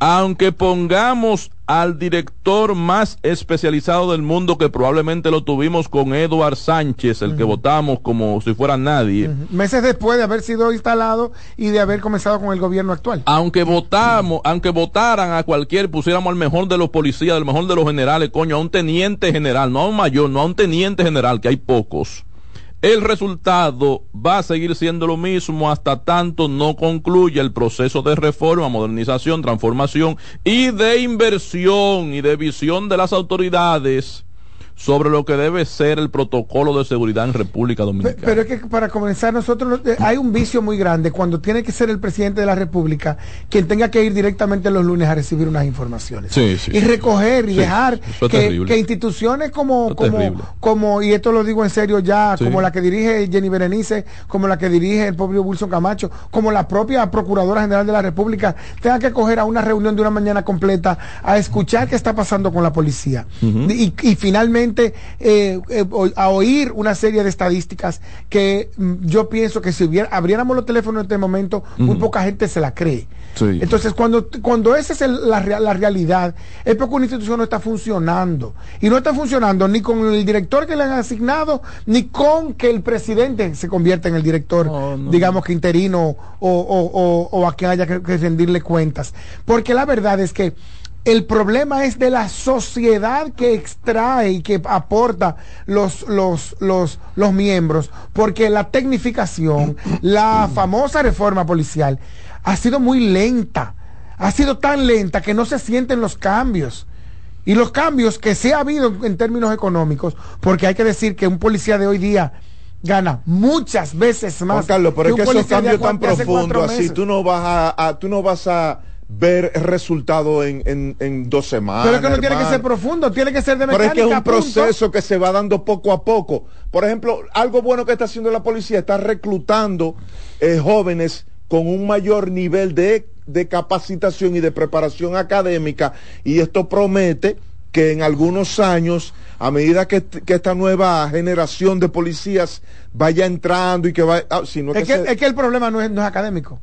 Aunque pongamos al director más especializado del mundo que probablemente lo tuvimos con Eduard Sánchez, el que votamos como si fuera nadie. Meses después de haber sido instalado y de haber comenzado con el gobierno actual. Aunque votamos, aunque votaran a cualquier, pusiéramos al mejor de los policías, al mejor de los generales, coño, a un teniente general, no a un mayor, no a un teniente general, que hay pocos el resultado va a seguir siendo lo mismo hasta tanto no concluya el proceso de reforma, modernización, transformación y de inversión y de visión de las autoridades sobre lo que debe ser el protocolo de seguridad en República Dominicana. Pero, es que para comenzar nosotros eh, hay un vicio muy grande cuando tiene que ser el presidente de la República quien tenga que ir directamente los lunes a recibir unas informaciones y recoger y dejar que, instituciones como como, como y esto lo digo en serio ya como la que dirige Jenny Berenice, como la que dirige el propio Wilson Camacho, como la propia Procuradora General de la República tenga que coger a una reunión de una mañana completa a escuchar qué está pasando con la policía. Y, y finalmente eh, eh, a oír una serie de estadísticas que mm, yo pienso que si hubiera, abriéramos los teléfonos en este momento, muy poca gente se la cree. Entonces, cuando, cuando esa es la, la, realidad, es porque una institución no está funcionando. Y no está funcionando ni con el director que le han asignado, ni con que el presidente se convierta en el director, digamos que interino o, o, o, a quien haya que rendirle cuentas. Porque la verdad es que el problema es de la sociedad que extrae y que aporta los, los, los, los miembros, porque la tecnificación, la famosa reforma policial, ha sido muy lenta. Ha sido tan lenta que no se sienten los cambios. Y los cambios que se ha habido en términos económicos, porque hay que decir que un policía de hoy día gana muchas veces más. Carlos, pero es que esos cambios tan profundos así, tú no vas a tú no vas a ver resultado en, en, en, dos semanas. Pero es que no tiene que ser profundo, tiene que ser de mecánica. Pero es que es un proceso que se va dando poco a poco. Por ejemplo, algo bueno que está haciendo la policía, está reclutando eh, jóvenes con un mayor nivel de, de capacitación y de preparación académica y esto promete que en algunos años, a medida que, que, esta nueva generación de policías vaya entrando y que vaya... Ah, sino es, que, es que el problema no es, no es académico.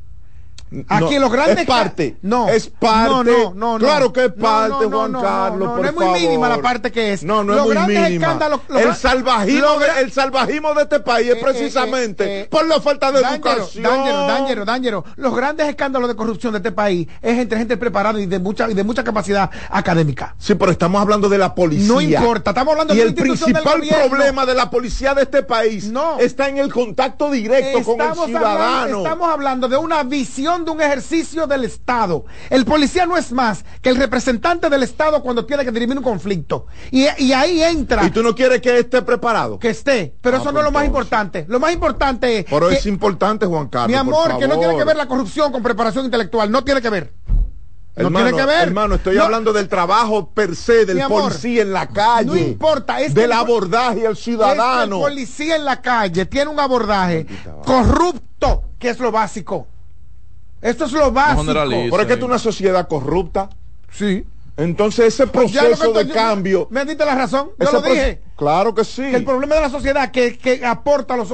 Aquí los grandes. Es parte. No. Es parte. No, no, no. Claro que es parte, Juan Carlos. No, no, es muy mínima la parte que es. No, no es muy mínima. el, salvajismo de, el salvajismo de este país es eh, eh, precisamente eh, por la falta de educación. Dángero, Dángero, Dángero. Los grandes escándalos de corrupción de este país es entre gente preparada y de mucha, y de mucha capacidad académica. Sí, pero estamos hablando de la policía. No importa, estamos hablando y de el principal problema de la policía de este país está en el contacto directo con el ciudadano. estamos hablando de una visión de un ejercicio del Estado. El policía no es más que el representante del Estado cuando tiene que dirimir un conflicto. Y, ahí entra. ¿Y tú no quieres que esté preparado? Que esté. Pero ah, eso no es lo más importante. Lo más importante es. Pero es importante, Juan Carlos. Mi amor, que no tiene que ver la corrupción con preparación intelectual. No tiene que ver. No tiene que ver. Hermano, estoy hablando del trabajo per se del policía en la calle. No importa. Es del abordaje al ciudadano. el policía en la calle tiene un abordaje corrupto, que es lo básico. Esto es lo básico. Pero es que es una sociedad corrupta. Sí. Entonces ese pues proceso de cambio. Me diste la razón. Yo lo dije. Claro que sí. el problema de la sociedad que, que aporta los,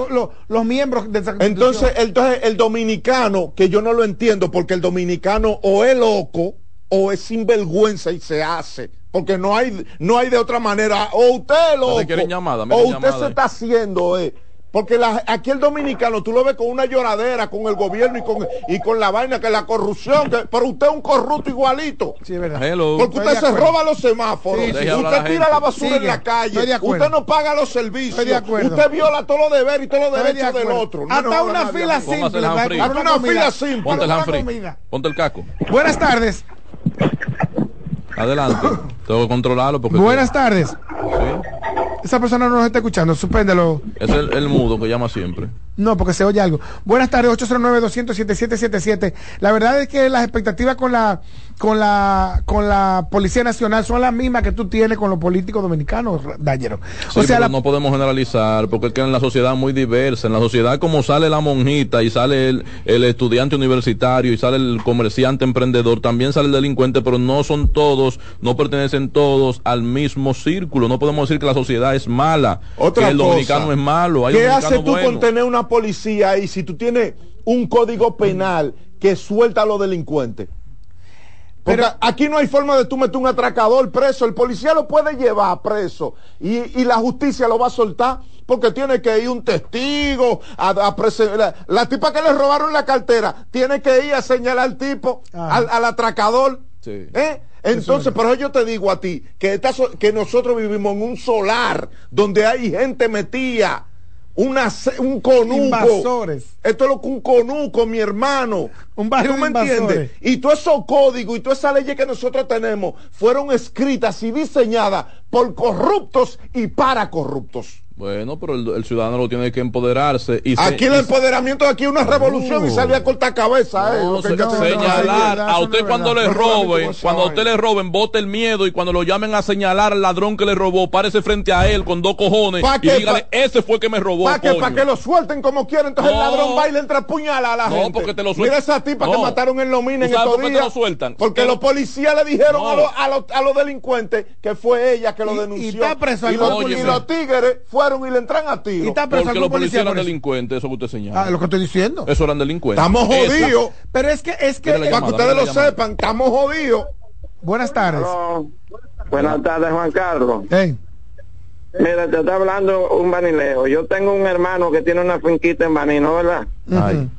los, miembros de esa entonces, entonces el dominicano, que yo no lo entiendo, porque el dominicano o es loco o es sinvergüenza y se hace. Porque no hay, no hay de otra manera. O usted es loco. o usted se está haciendo. Eh, porque aquí el dominicano, tú lo ves con una lloradera, con el gobierno y con, y con la vaina, que la corrupción, que, pero usted es un corrupto igualito. Sí, es verdad. Porque usted se roba los semáforos, usted tira la basura en la calle, usted no paga los servicios, usted viola todos los deberes y todos los derechos del otro. Hasta una fila simple. Hasta una fila simple. Ponte el Ponte el caco. Buenas tardes. Adelante. [COUGHS] Tengo que controlarlo porque... Buenas tardes. Esa persona no nos está escuchando, suspéndelo. Es el, mudo que llama siempre. No, porque se oye algo. Buenas tardes, 809-200-7777. La verdad es que las expectativas con la, con la, con la Policía Nacional son las mismas que tú tienes con los políticos dominicanos, Dañero. o sea, no podemos generalizar, porque es que en la sociedad muy diversa. En la sociedad como sale la monjita y sale el, el estudiante universitario y sale el comerciante emprendedor, también sale el delincuente, pero no son todos, no pertenecen todos al mismo círculo. No podemos decir que la sociedad es mala, Otra que el dominicano es malo. ¿Qué haces tú con tener una policía ahí si tú tienes un código penal que suelta a los delincuentes? Porque Pero, aquí no hay forma de tú meter un atracador preso. El policía lo puede llevar preso y, la justicia lo va a soltar porque tiene que ir un testigo a, la, la, tipa que le robaron la cartera tiene que ir a señalar al tipo, al, atracador. ¿eh? Entonces, por eso yo te digo a ti que, que nosotros vivimos en un solar donde hay gente metida. Una, un conuco. Invasores. Esto es lo que un conuco, mi hermano. Un barrio ¿Tú me entiendes? Y todos esos códigos y todas esas leyes que nosotros tenemos fueron escritas y diseñadas por corruptos y para corruptos. Bueno, pero el, ciudadano lo tiene que empoderarse. Y aquí el empoderamiento, aquí es una revolución y sale a cortar cabeza. Eh, señalar a usted cuando le roben, cuando a usted le roben, bote el miedo y cuando lo llamen a señalar al ladrón que le robó, párese frente a él con dos cojones y dígale, ese fue que me robó. Para que, que lo suelten como quiera, entonces el ladrón va y le entra puñala a la gente. No, porque te lo sueltan. Mira esa tipa que mataron en Lomina en estos días. Lo sueltan? Porque los policías le dijeron a, los delincuentes que fue ella que lo denunció. Y, los tigres y le entran a y está Porque los policías eran delincuentes, eso que usted señala. Ah, lo que estoy diciendo. Eso eran delincuentes. Estamos jodidos. Pero es que, es que. Para que ustedes lo sepan, estamos jodidos. Buenas tardes. Buenas tardes, Juan Carlos. Mira, te está hablando un banileo. Yo tengo un hermano que tiene una finquita en Banino, ¿verdad? Ay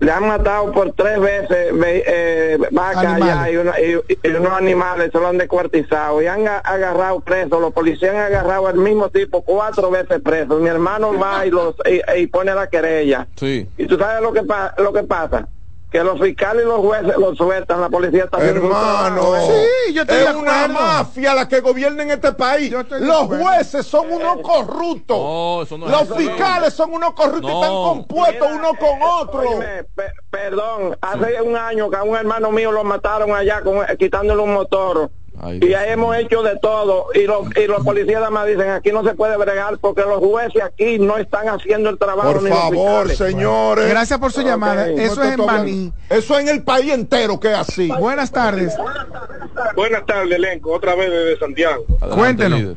le han matado por tres veces eh, vacas y, unos animales se lo han descuartizado y han agarrado presos, los policías han agarrado al mismo tipo cuatro veces presos. Mi hermano va y, los, y, pone la querella. Sí. Y tú sabes lo que, lo que pasa que los fiscales y los jueces los sueltan, la policía está Hermano, sí, yo estoy es una mafia la que gobierna en este país. Los jueces son unos corruptos. los fiscales son unos corruptos y están compuestos uno con otro. perdón, hace un año que a un hermano mío lo mataron allá con, quitándole un motor y ya hemos hecho de todo. Y los, y los policías además dicen aquí no se puede bregar porque los jueces aquí no están haciendo el trabajo por favor señores. Gracias por su llamada. eso es en Baní. Eso es en el país entero que es así. Buenas tardes. Buenas tardes elenco otra vez desde Santiago. Cuéntenos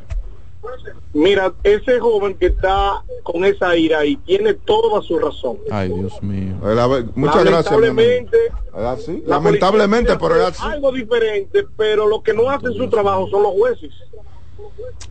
Mira, ese joven que está con esa ira y tiene toda su razón. Ay, Dios mío. Muchas lamentablemente, gracias. Lamentablemente, pero es algo diferente, pero lo que no hacen su trabajo son los jueces.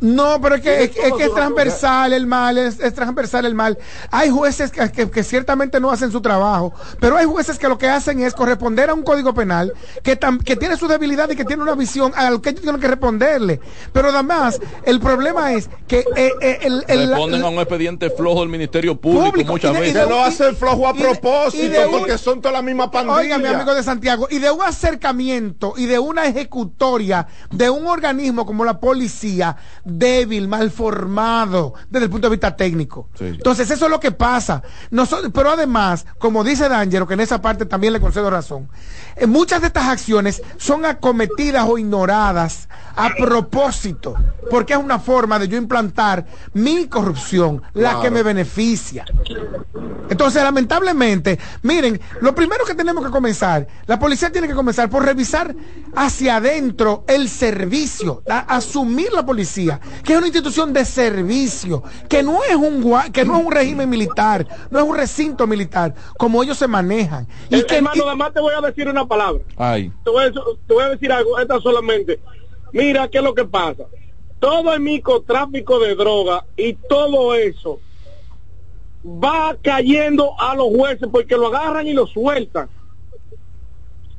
No, pero es que es, que es transversal el mal, es, transversal el mal. Hay jueces que, ciertamente no hacen su trabajo, pero hay jueces que lo que hacen es corresponder a un código penal que, que tiene su debilidad y que tiene una visión a lo que ellos tienen que responderle. Pero además, el problema es que eh, eh, el, responden a un expediente flojo del Ministerio Público, muchas veces. Se lo hacen flojo a propósito, porque son toda la misma pandilla. Oiga, mi amigo de Santiago, y de un acercamiento y de una ejecutoria de un organismo como la policía débil, mal formado desde el punto de vista técnico. Entonces, eso es lo que pasa. Nosotros, pero además, como dice D'Angelo, que en esa parte también le concedo razón, eh, muchas de estas acciones son acometidas o ignoradas a propósito, porque es una forma de yo implantar mi corrupción, la que me beneficia. Entonces, lamentablemente, miren, lo primero que tenemos que comenzar, la policía tiene que comenzar por revisar hacia adentro el servicio, asumir la policía que es una institución de servicio, que no es un que no es un régimen militar, no es un recinto militar, como ellos se manejan. Y que, hermano, además te voy a decir una palabra. Ay. Te, voy a, decir algo, esta solamente. Mira, ¿qué es lo que pasa? Todo el microtráfico de droga y todo eso va cayendo a los jueces porque lo agarran y lo sueltan.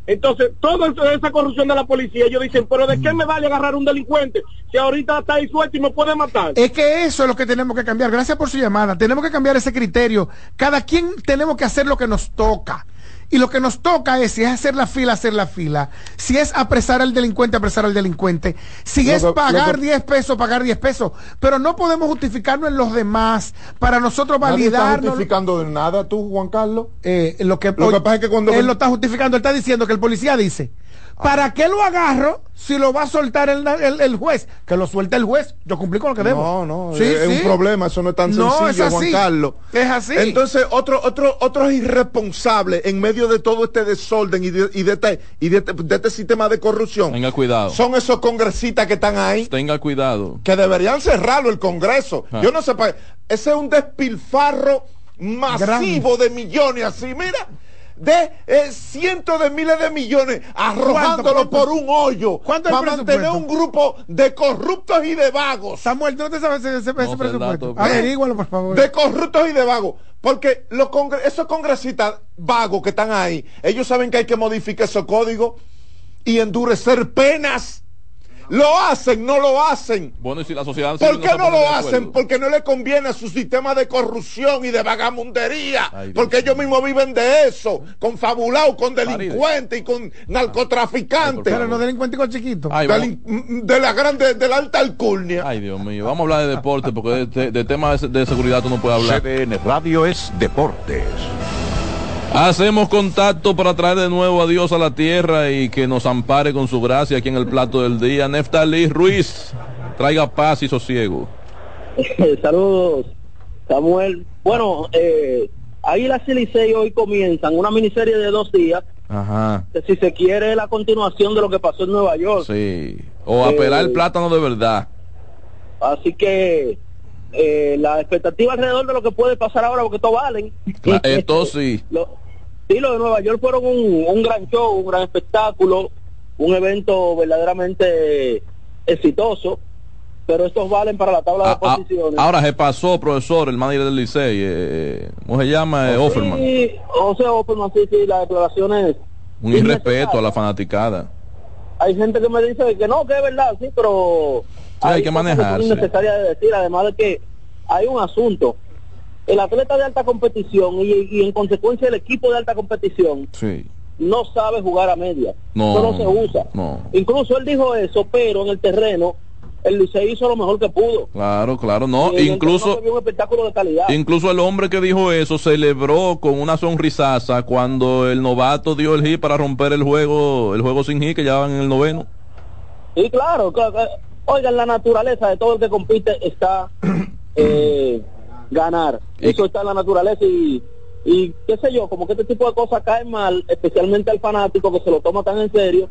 Entonces, toda esa corrupción de la policía, ellos dicen, pero ¿de qué me vale agarrar un delincuente si ahorita está ahí suelto y me puede matar? Es que eso es lo que tenemos que cambiar. Gracias por su llamada. Tenemos que cambiar ese criterio. Cada quien tenemos que hacer lo que nos toca. Y lo que nos toca es, si es hacer la fila, hacer la fila. Si es apresar al delincuente, apresar al delincuente. Si es pagar 10 pesos, pagar 10 pesos. Pero no podemos justificarnos en los demás para nosotros validar. ¿No justificando de nada tú, Juan Carlos? Eh, lo que, lo que pasa es que cuando... Él lo está justificando, él está diciendo que el policía dice, ¿Para qué lo agarro si lo va a soltar el, juez? Que lo suelte el juez. Yo cumplí con lo que debo. No, no, es, un problema, eso no es tan sencillo, Juan Carlos. Es así. Entonces, otro, otro, otro irresponsable en medio de todo este desorden y de, y de, este, y de, este, este sistema de corrupción. Tenga cuidado. Son esos congresistas que están ahí. Tenga cuidado. Que deberían cerrarlo el Congreso. Ah. Yo no sé, ese es un despilfarro masivo de millones así, mira de eh, cientos de miles de millones arrojándolo por un hoyo para mantener un grupo de corruptos y de vagos. Samuel, ¿tú no te sabes ese, presupuesto? Averígualo, por favor. De corruptos y de vagos. Porque los esos congresistas vagos que están ahí, ellos saben que hay que modificar esos códigos y endurecer penas Lo hacen, no lo hacen. Bueno, y si la sociedad... ¿Por qué no, lo hacen? Porque no le conviene a su sistema de corrupción y de vagamundería. porque ellos mismos viven de eso, confabulados con delincuentes y con narcotraficantes. Pero no delincuentes con chiquitos. de la grande, de la alta alcurnia. Ay, Dios mío. Vamos a hablar de deporte porque de, de temas de, seguridad tú no puedes hablar. CDN Radio es deportes. Hacemos contacto para traer de nuevo a Dios a la tierra y que nos ampare con su gracia aquí en el plato del día. Neftalí Ruiz, traiga paz y sosiego. [LAUGHS] Saludos, Samuel. Bueno, eh, ahí las Licey hoy comienzan una miniserie de dos días. Ajá. Que si se quiere la continuación de lo que pasó en Nueva York. Sí. O apelar el eh, plátano de verdad. Así que eh, la expectativa alrededor de lo que puede pasar ahora, porque esto valen. esto sí. [LAUGHS] sí, los de Nueva York fueron un, gran show, un gran espectáculo, un evento verdaderamente exitoso, pero estos valen para la tabla de ah, ah, posiciones. Ahora se pasó, profesor, el manager del Licey, eh, ¿cómo se llama? Eh, Offerman. Sí, José Offerman, sí, sí, las declaraciones... Un irrespeto a la fanaticada. Hay gente que me dice que no, que es verdad, sí, pero hay, que manejar. Es necesaria de decir, además de que hay un asunto. El atleta de alta competición y, en consecuencia el equipo de alta competición no sabe jugar a media. No, no se usa. Incluso él dijo eso, pero en el terreno el Licey hizo lo mejor que pudo. Claro, claro, no, incluso un espectáculo de calidad. Incluso el hombre que dijo eso celebró con una sonrisaza cuando el novato dio el hit para romper el juego, el juego sin hit que ya van en el noveno. Sí, claro, claro Oigan, la naturaleza de todo el que compite está [CLEARS THROAT] eh, ganar. Eso está en la naturaleza y, y qué sé yo, como que este tipo de cosas caen mal, especialmente al fanático que se lo toma tan en serio,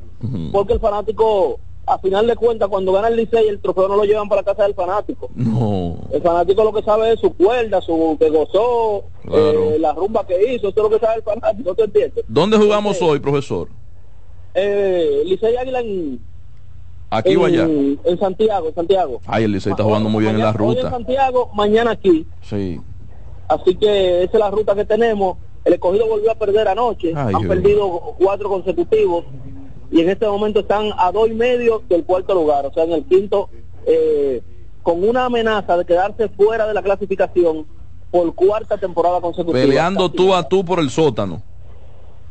porque el fanático, a final de cuentas, cuando gana el Licey, el trofeo no lo llevan para la casa del fanático. No. El fanático lo que sabe es su cuerda, su que gozó, eh, la rumba que hizo, eso es lo que sabe el fanático, ¿te entiendes? ¿Dónde jugamos hoy, profesor? Eh, Licey Águila en ¿Aquí o allá? En Santiago, en Santiago. Ay, el Licey está jugando muy bien en la ruta. Hoy en Santiago, mañana aquí. Sí. Así que esa es la ruta que tenemos. El escogido volvió a perder anoche. Han perdido cuatro consecutivos. Y en este momento están a dos y medio del cuarto lugar. O sea, en el quinto, eh, con una amenaza de quedarse fuera de la clasificación por cuarta temporada consecutiva. Peleando tú a tú por el sótano.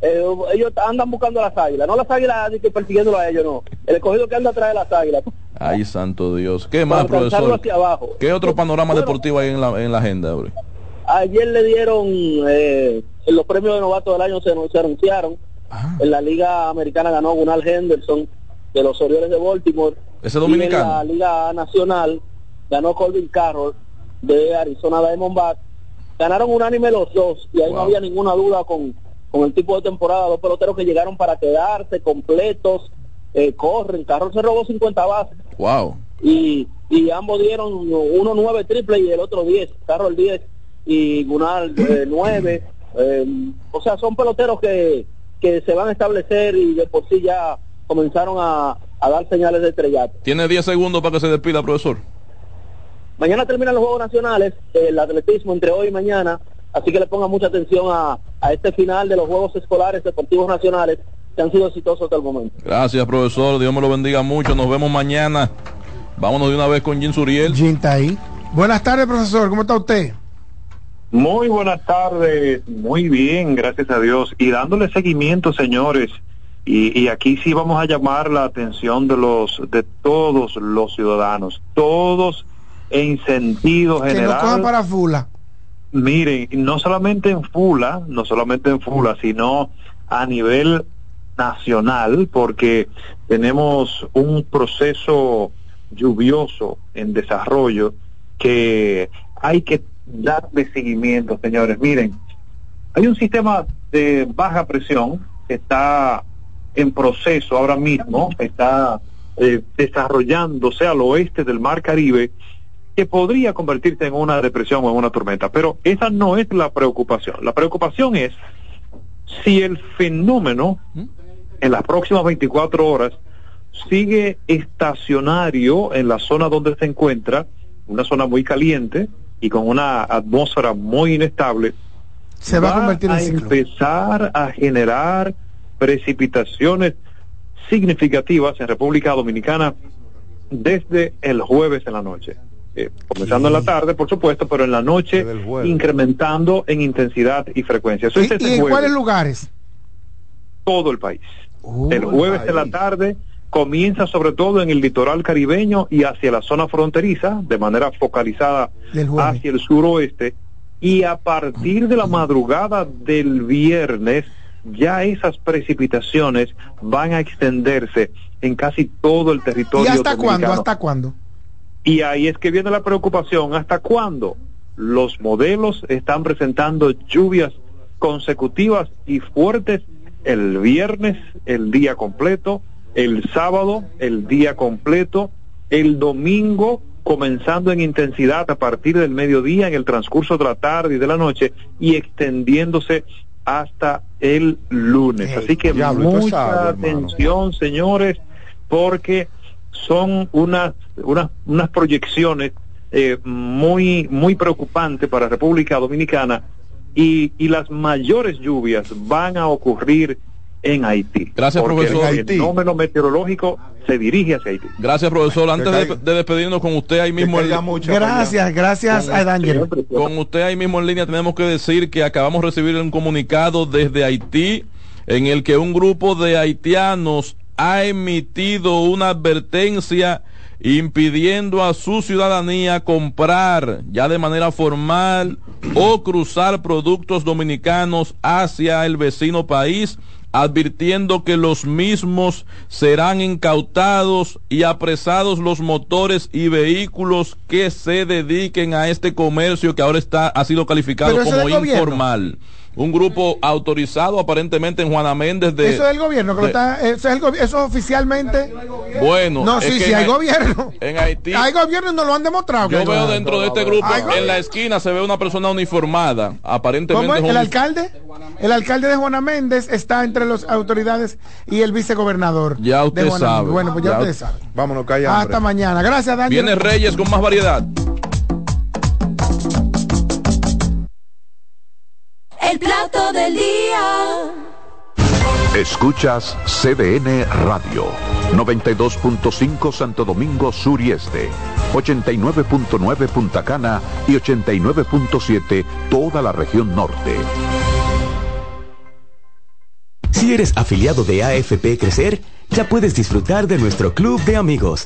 Eh, ellos andan buscando a las águilas, no las águilas que persiguiéndolo a ellos, no. El escogido que anda atrás de las águilas. Ay, santo Dios. ¿Qué más, profesor? ¿Qué otro panorama deportivo hay en la, en la agenda, Ayer le dieron eh, los premios de novato del año, se, se anunciaron. Ah. En la Liga Americana ganó Gunnar Henderson de los Orioles de Baltimore. Ese dominicano. en la Liga Nacional ganó Colvin Carroll de Arizona Diamondbacks. Ganaron unánime los dos y ahí no había ninguna duda con con el tipo de temporada, dos peloteros que llegaron para quedarse completos, eh, corren, Carroll se robó 50 bases. Wow. Y, y ambos dieron uno nueve triple y el otro 10, Carroll 10 y Gunnar 9. Eh, [COUGHS] o sea, son peloteros que, que se van a establecer y de por sí ya comenzaron a, a dar señales de estrellato. Tiene 10 segundos para que se despida, profesor. Mañana terminan los Juegos Nacionales, el atletismo entre hoy y mañana. Así que le ponga mucha atención a, este final de los Juegos Escolares Deportivos Nacionales que han sido exitosos hasta el momento. Gracias, profesor. Dios me lo bendiga mucho. Nos vemos mañana. Vámonos de una vez con Jim Suriel. Jim está ahí. Buenas tardes, profesor. ¿Cómo está usted? Muy buenas tardes. Muy bien, gracias a Dios. Y dándole seguimiento, señores. Y, y, aquí sí vamos a llamar la atención de los de todos los ciudadanos, todos en sentido general. Que no cojan para fula. Miren, no solamente en Fula, no solamente en Fula, sino a nivel nacional, porque tenemos un proceso lluvioso en desarrollo que hay que darle seguimiento, señores. Miren, hay un sistema de baja presión que está en proceso ahora mismo, está eh, desarrollándose al oeste del Mar Caribe que podría convertirse en una depresión o en una tormenta. Pero esa no es la preocupación. La preocupación es si el fenómeno en las próximas 24 horas sigue estacionario en la zona donde se encuentra, una zona muy caliente y con una atmósfera muy inestable, se va, a convertir en empezar a generar precipitaciones significativas en República Dominicana desde el jueves en la noche. Eh, comenzando en la tarde, por supuesto, pero en la noche incrementando en intensidad y frecuencia. ¿Y, este en cuáles lugares? Todo el país. el jueves en la tarde comienza sobre todo en el litoral caribeño y hacia la zona fronteriza, de manera focalizada hacia el suroeste, y a partir de la madrugada del viernes, ya esas precipitaciones van a extenderse en casi todo el territorio. ¿Y hasta cuándo? ¿Hasta cuándo? Y ahí es que viene la preocupación. ¿Hasta cuándo? Los modelos están presentando lluvias consecutivas y fuertes el viernes, el día completo, el sábado, el día completo, el domingo, comenzando en intensidad a partir del mediodía, en el transcurso de la tarde y de la noche, y extendiéndose hasta el lunes. Así que mucha atención, señores, porque son unas, unas, unas proyecciones eh, muy, muy preocupantes para República Dominicana y, y las mayores lluvias van a ocurrir en Haití. Gracias, profesor. El fenómeno meteorológico se dirige hacia Haití. Gracias, profesor. Antes de, despedirnos con usted ahí mismo. gracias, gracias a Daniel. Con usted ahí mismo en línea tenemos que decir que acabamos de recibir un comunicado desde Haití en el que un grupo de haitianos ha emitido una advertencia impidiendo a su ciudadanía comprar ya de manera formal o cruzar productos dominicanos hacia el vecino país, advirtiendo que los mismos serán incautados y apresados los motores y vehículos que se dediquen a este comercio que ahora está ha sido calificado como informal un grupo autorizado aparentemente en Juana Méndez de eso es el gobierno que lo está eso es el eso oficialmente. Bueno no sí sí hay gobierno. en Haití hay gobierno y no lo han demostrado. Yo veo dentro de este grupo en la esquina se ve una persona uniformada aparentemente ¿Cómo es? el alcalde el alcalde de Juana Méndez está entre las autoridades y el vicegobernador ya usted sabe. Bueno pues ya, usted sabe. Vámonos calla hasta mañana. Gracias Daniel. Viene Reyes con más variedad día. Escuchas CDN Radio, 92.5 Santo Domingo Sur y Este, 89.9 Punta Cana y 89.7 toda la región norte. Si eres afiliado de AFP Crecer, ya puedes disfrutar de nuestro club de amigos.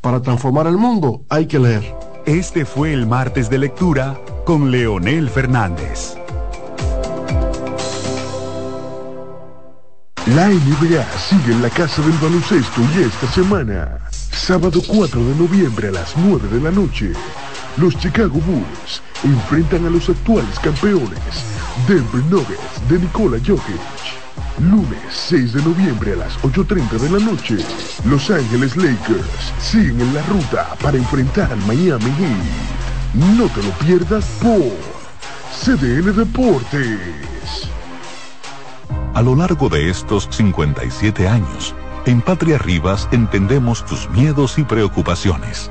Para transformar el mundo hay que leer. Este fue el martes de lectura con Leonel Fernández. La NBA sigue en la casa del baloncesto y esta semana, sábado 4 de noviembre a las 9 de la noche, los Chicago Bulls enfrentan a los actuales campeones, Denver Nuggets de Nikola Jokic. Lunes 6 de noviembre a las 8.30 de la noche, Los Ángeles Lakers siguen en la ruta para enfrentar al Miami Heat. No te lo pierdas por CDN Deportes. A lo largo de estos 57 años, en Patria Rivas entendemos tus miedos y preocupaciones.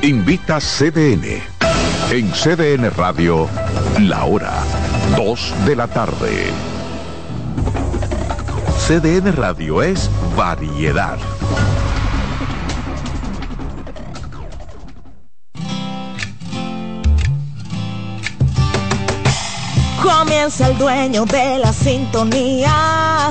Invita CDN. En CDN Radio, la hora 2 de la tarde. CDN Radio es variedad. Comienza el dueño de la sintonía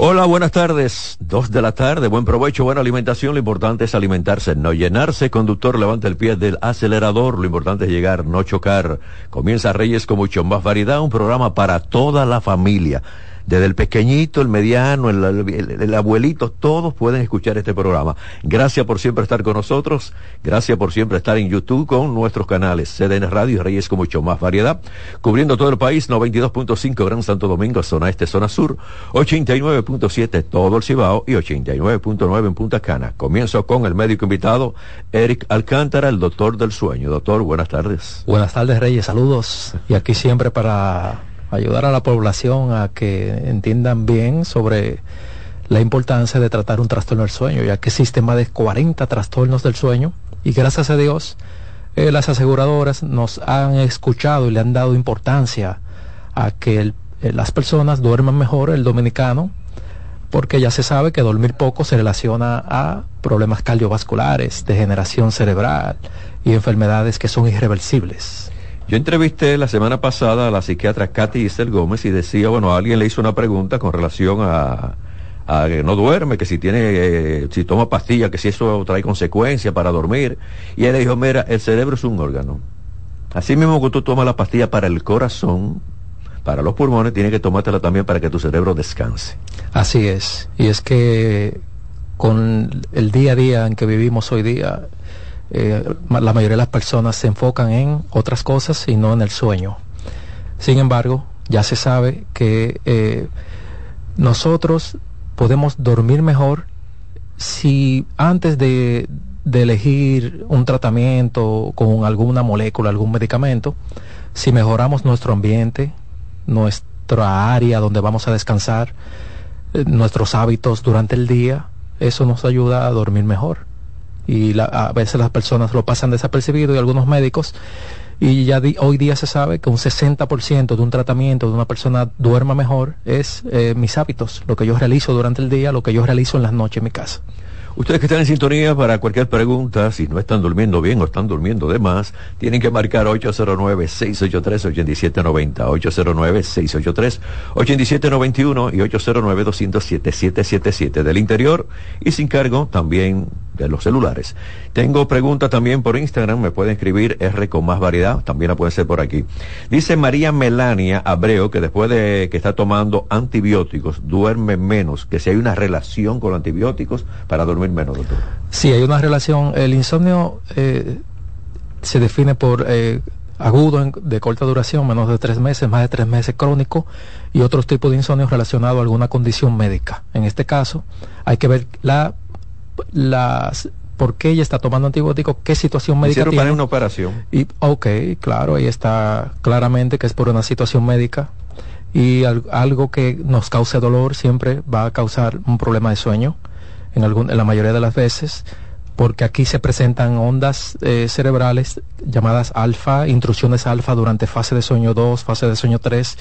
Hola, buenas tardes. Dos de la tarde, buen provecho, buena alimentación. Lo importante es alimentarse, no llenarse. Conductor, levanta el pie del acelerador. Lo importante es llegar, no chocar. Comienza Reyes con mucho más variedad, un programa para toda la familia desde el pequeñito, el mediano, el, abuelito, todos pueden escuchar este programa. Gracias por siempre estar con nosotros, gracias por siempre estar en YouTube con nuestros canales CDN Radio y Reyes con mucho más variedad, cubriendo todo el país, 92.5 Gran Santo Domingo, zona este, zona sur, 89.7 todo el Cibao y 89.9 en Punta Cana. Comienzo con el médico invitado, Eric Alcántara, el doctor del sueño. Doctor, buenas tardes. Buenas tardes, Reyes, saludos. Y aquí siempre para ayudar a la población a que entiendan bien sobre la importancia de tratar un trastorno del sueño, ya que existen más de 40 trastornos del sueño y gracias a Dios eh, las aseguradoras nos han escuchado y le han dado importancia a que eh, las personas duerman mejor, el dominicano, porque ya se sabe que dormir poco se relaciona a problemas cardiovasculares, degeneración cerebral y enfermedades que son irreversibles. Yo entrevisté la semana pasada a la psiquiatra Katy Isel Gómez y decía, bueno, alguien le hizo una pregunta con relación a, que no duerme, que si tiene, eh, si toma pastillas, que si eso trae consecuencias para dormir. Y él dijo, mira, el cerebro es un órgano. Así mismo que tú tomas la pastilla para el corazón, para los pulmones, tienes que tomártela también para que tu cerebro descanse. Así es. Y es que con el día a día en que vivimos hoy día, eh, la mayoría de las personas se enfocan en otras cosas y no en el sueño. Sin embargo, ya se sabe que eh, nosotros podemos dormir mejor si antes de, de, elegir un tratamiento con alguna molécula, algún medicamento, si mejoramos nuestro ambiente, nuestra área donde vamos a descansar, eh, nuestros hábitos durante el día, eso nos ayuda a dormir mejor. Y a veces las personas lo pasan desapercibido y algunos médicos y ya hoy día se sabe que un 60% de un tratamiento de una persona duerma mejor es eh, mis hábitos, lo que yo realizo durante el día, lo que yo realizo en las noches en mi casa. Ustedes que están en sintonía para cualquier pregunta, si no están durmiendo bien o están durmiendo de más, tienen que marcar 809-683-8790, 809-683-8791 y 809-207-777 del interior y sin cargo también de los celulares. Tengo preguntas también por Instagram, me pueden escribir R con más variedad, también la pueden ser por aquí. Dice María Melania Abreu que después de que está tomando antibióticos duerme menos, que si hay una relación con los antibióticos para dormir menos, doctor. Sí, hay una relación. El insomnio eh, se define por eh, agudo de corta duración, menos de tres meses, más de tres meses crónico y otros tipos de insomnio relacionados a alguna condición médica. En este caso, hay que ver la las por qué ella está tomando antibióticos, qué situación médica tiene. para una operación. Y, ok, claro, ahí está claramente que es por una situación médica y algo que nos cause dolor siempre va a causar un problema de sueño en, algún, en la mayoría de las veces porque aquí se presentan ondas eh, cerebrales llamadas alfa, intrusiones alfa durante fase de sueño 2, fase de sueño 3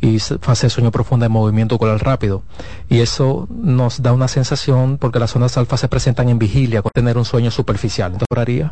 y fase de sueño profundo de movimiento ocular rápido. Y eso nos da una sensación porque las ondas alfa se presentan en vigilia, con tener un sueño superficial. Entonces,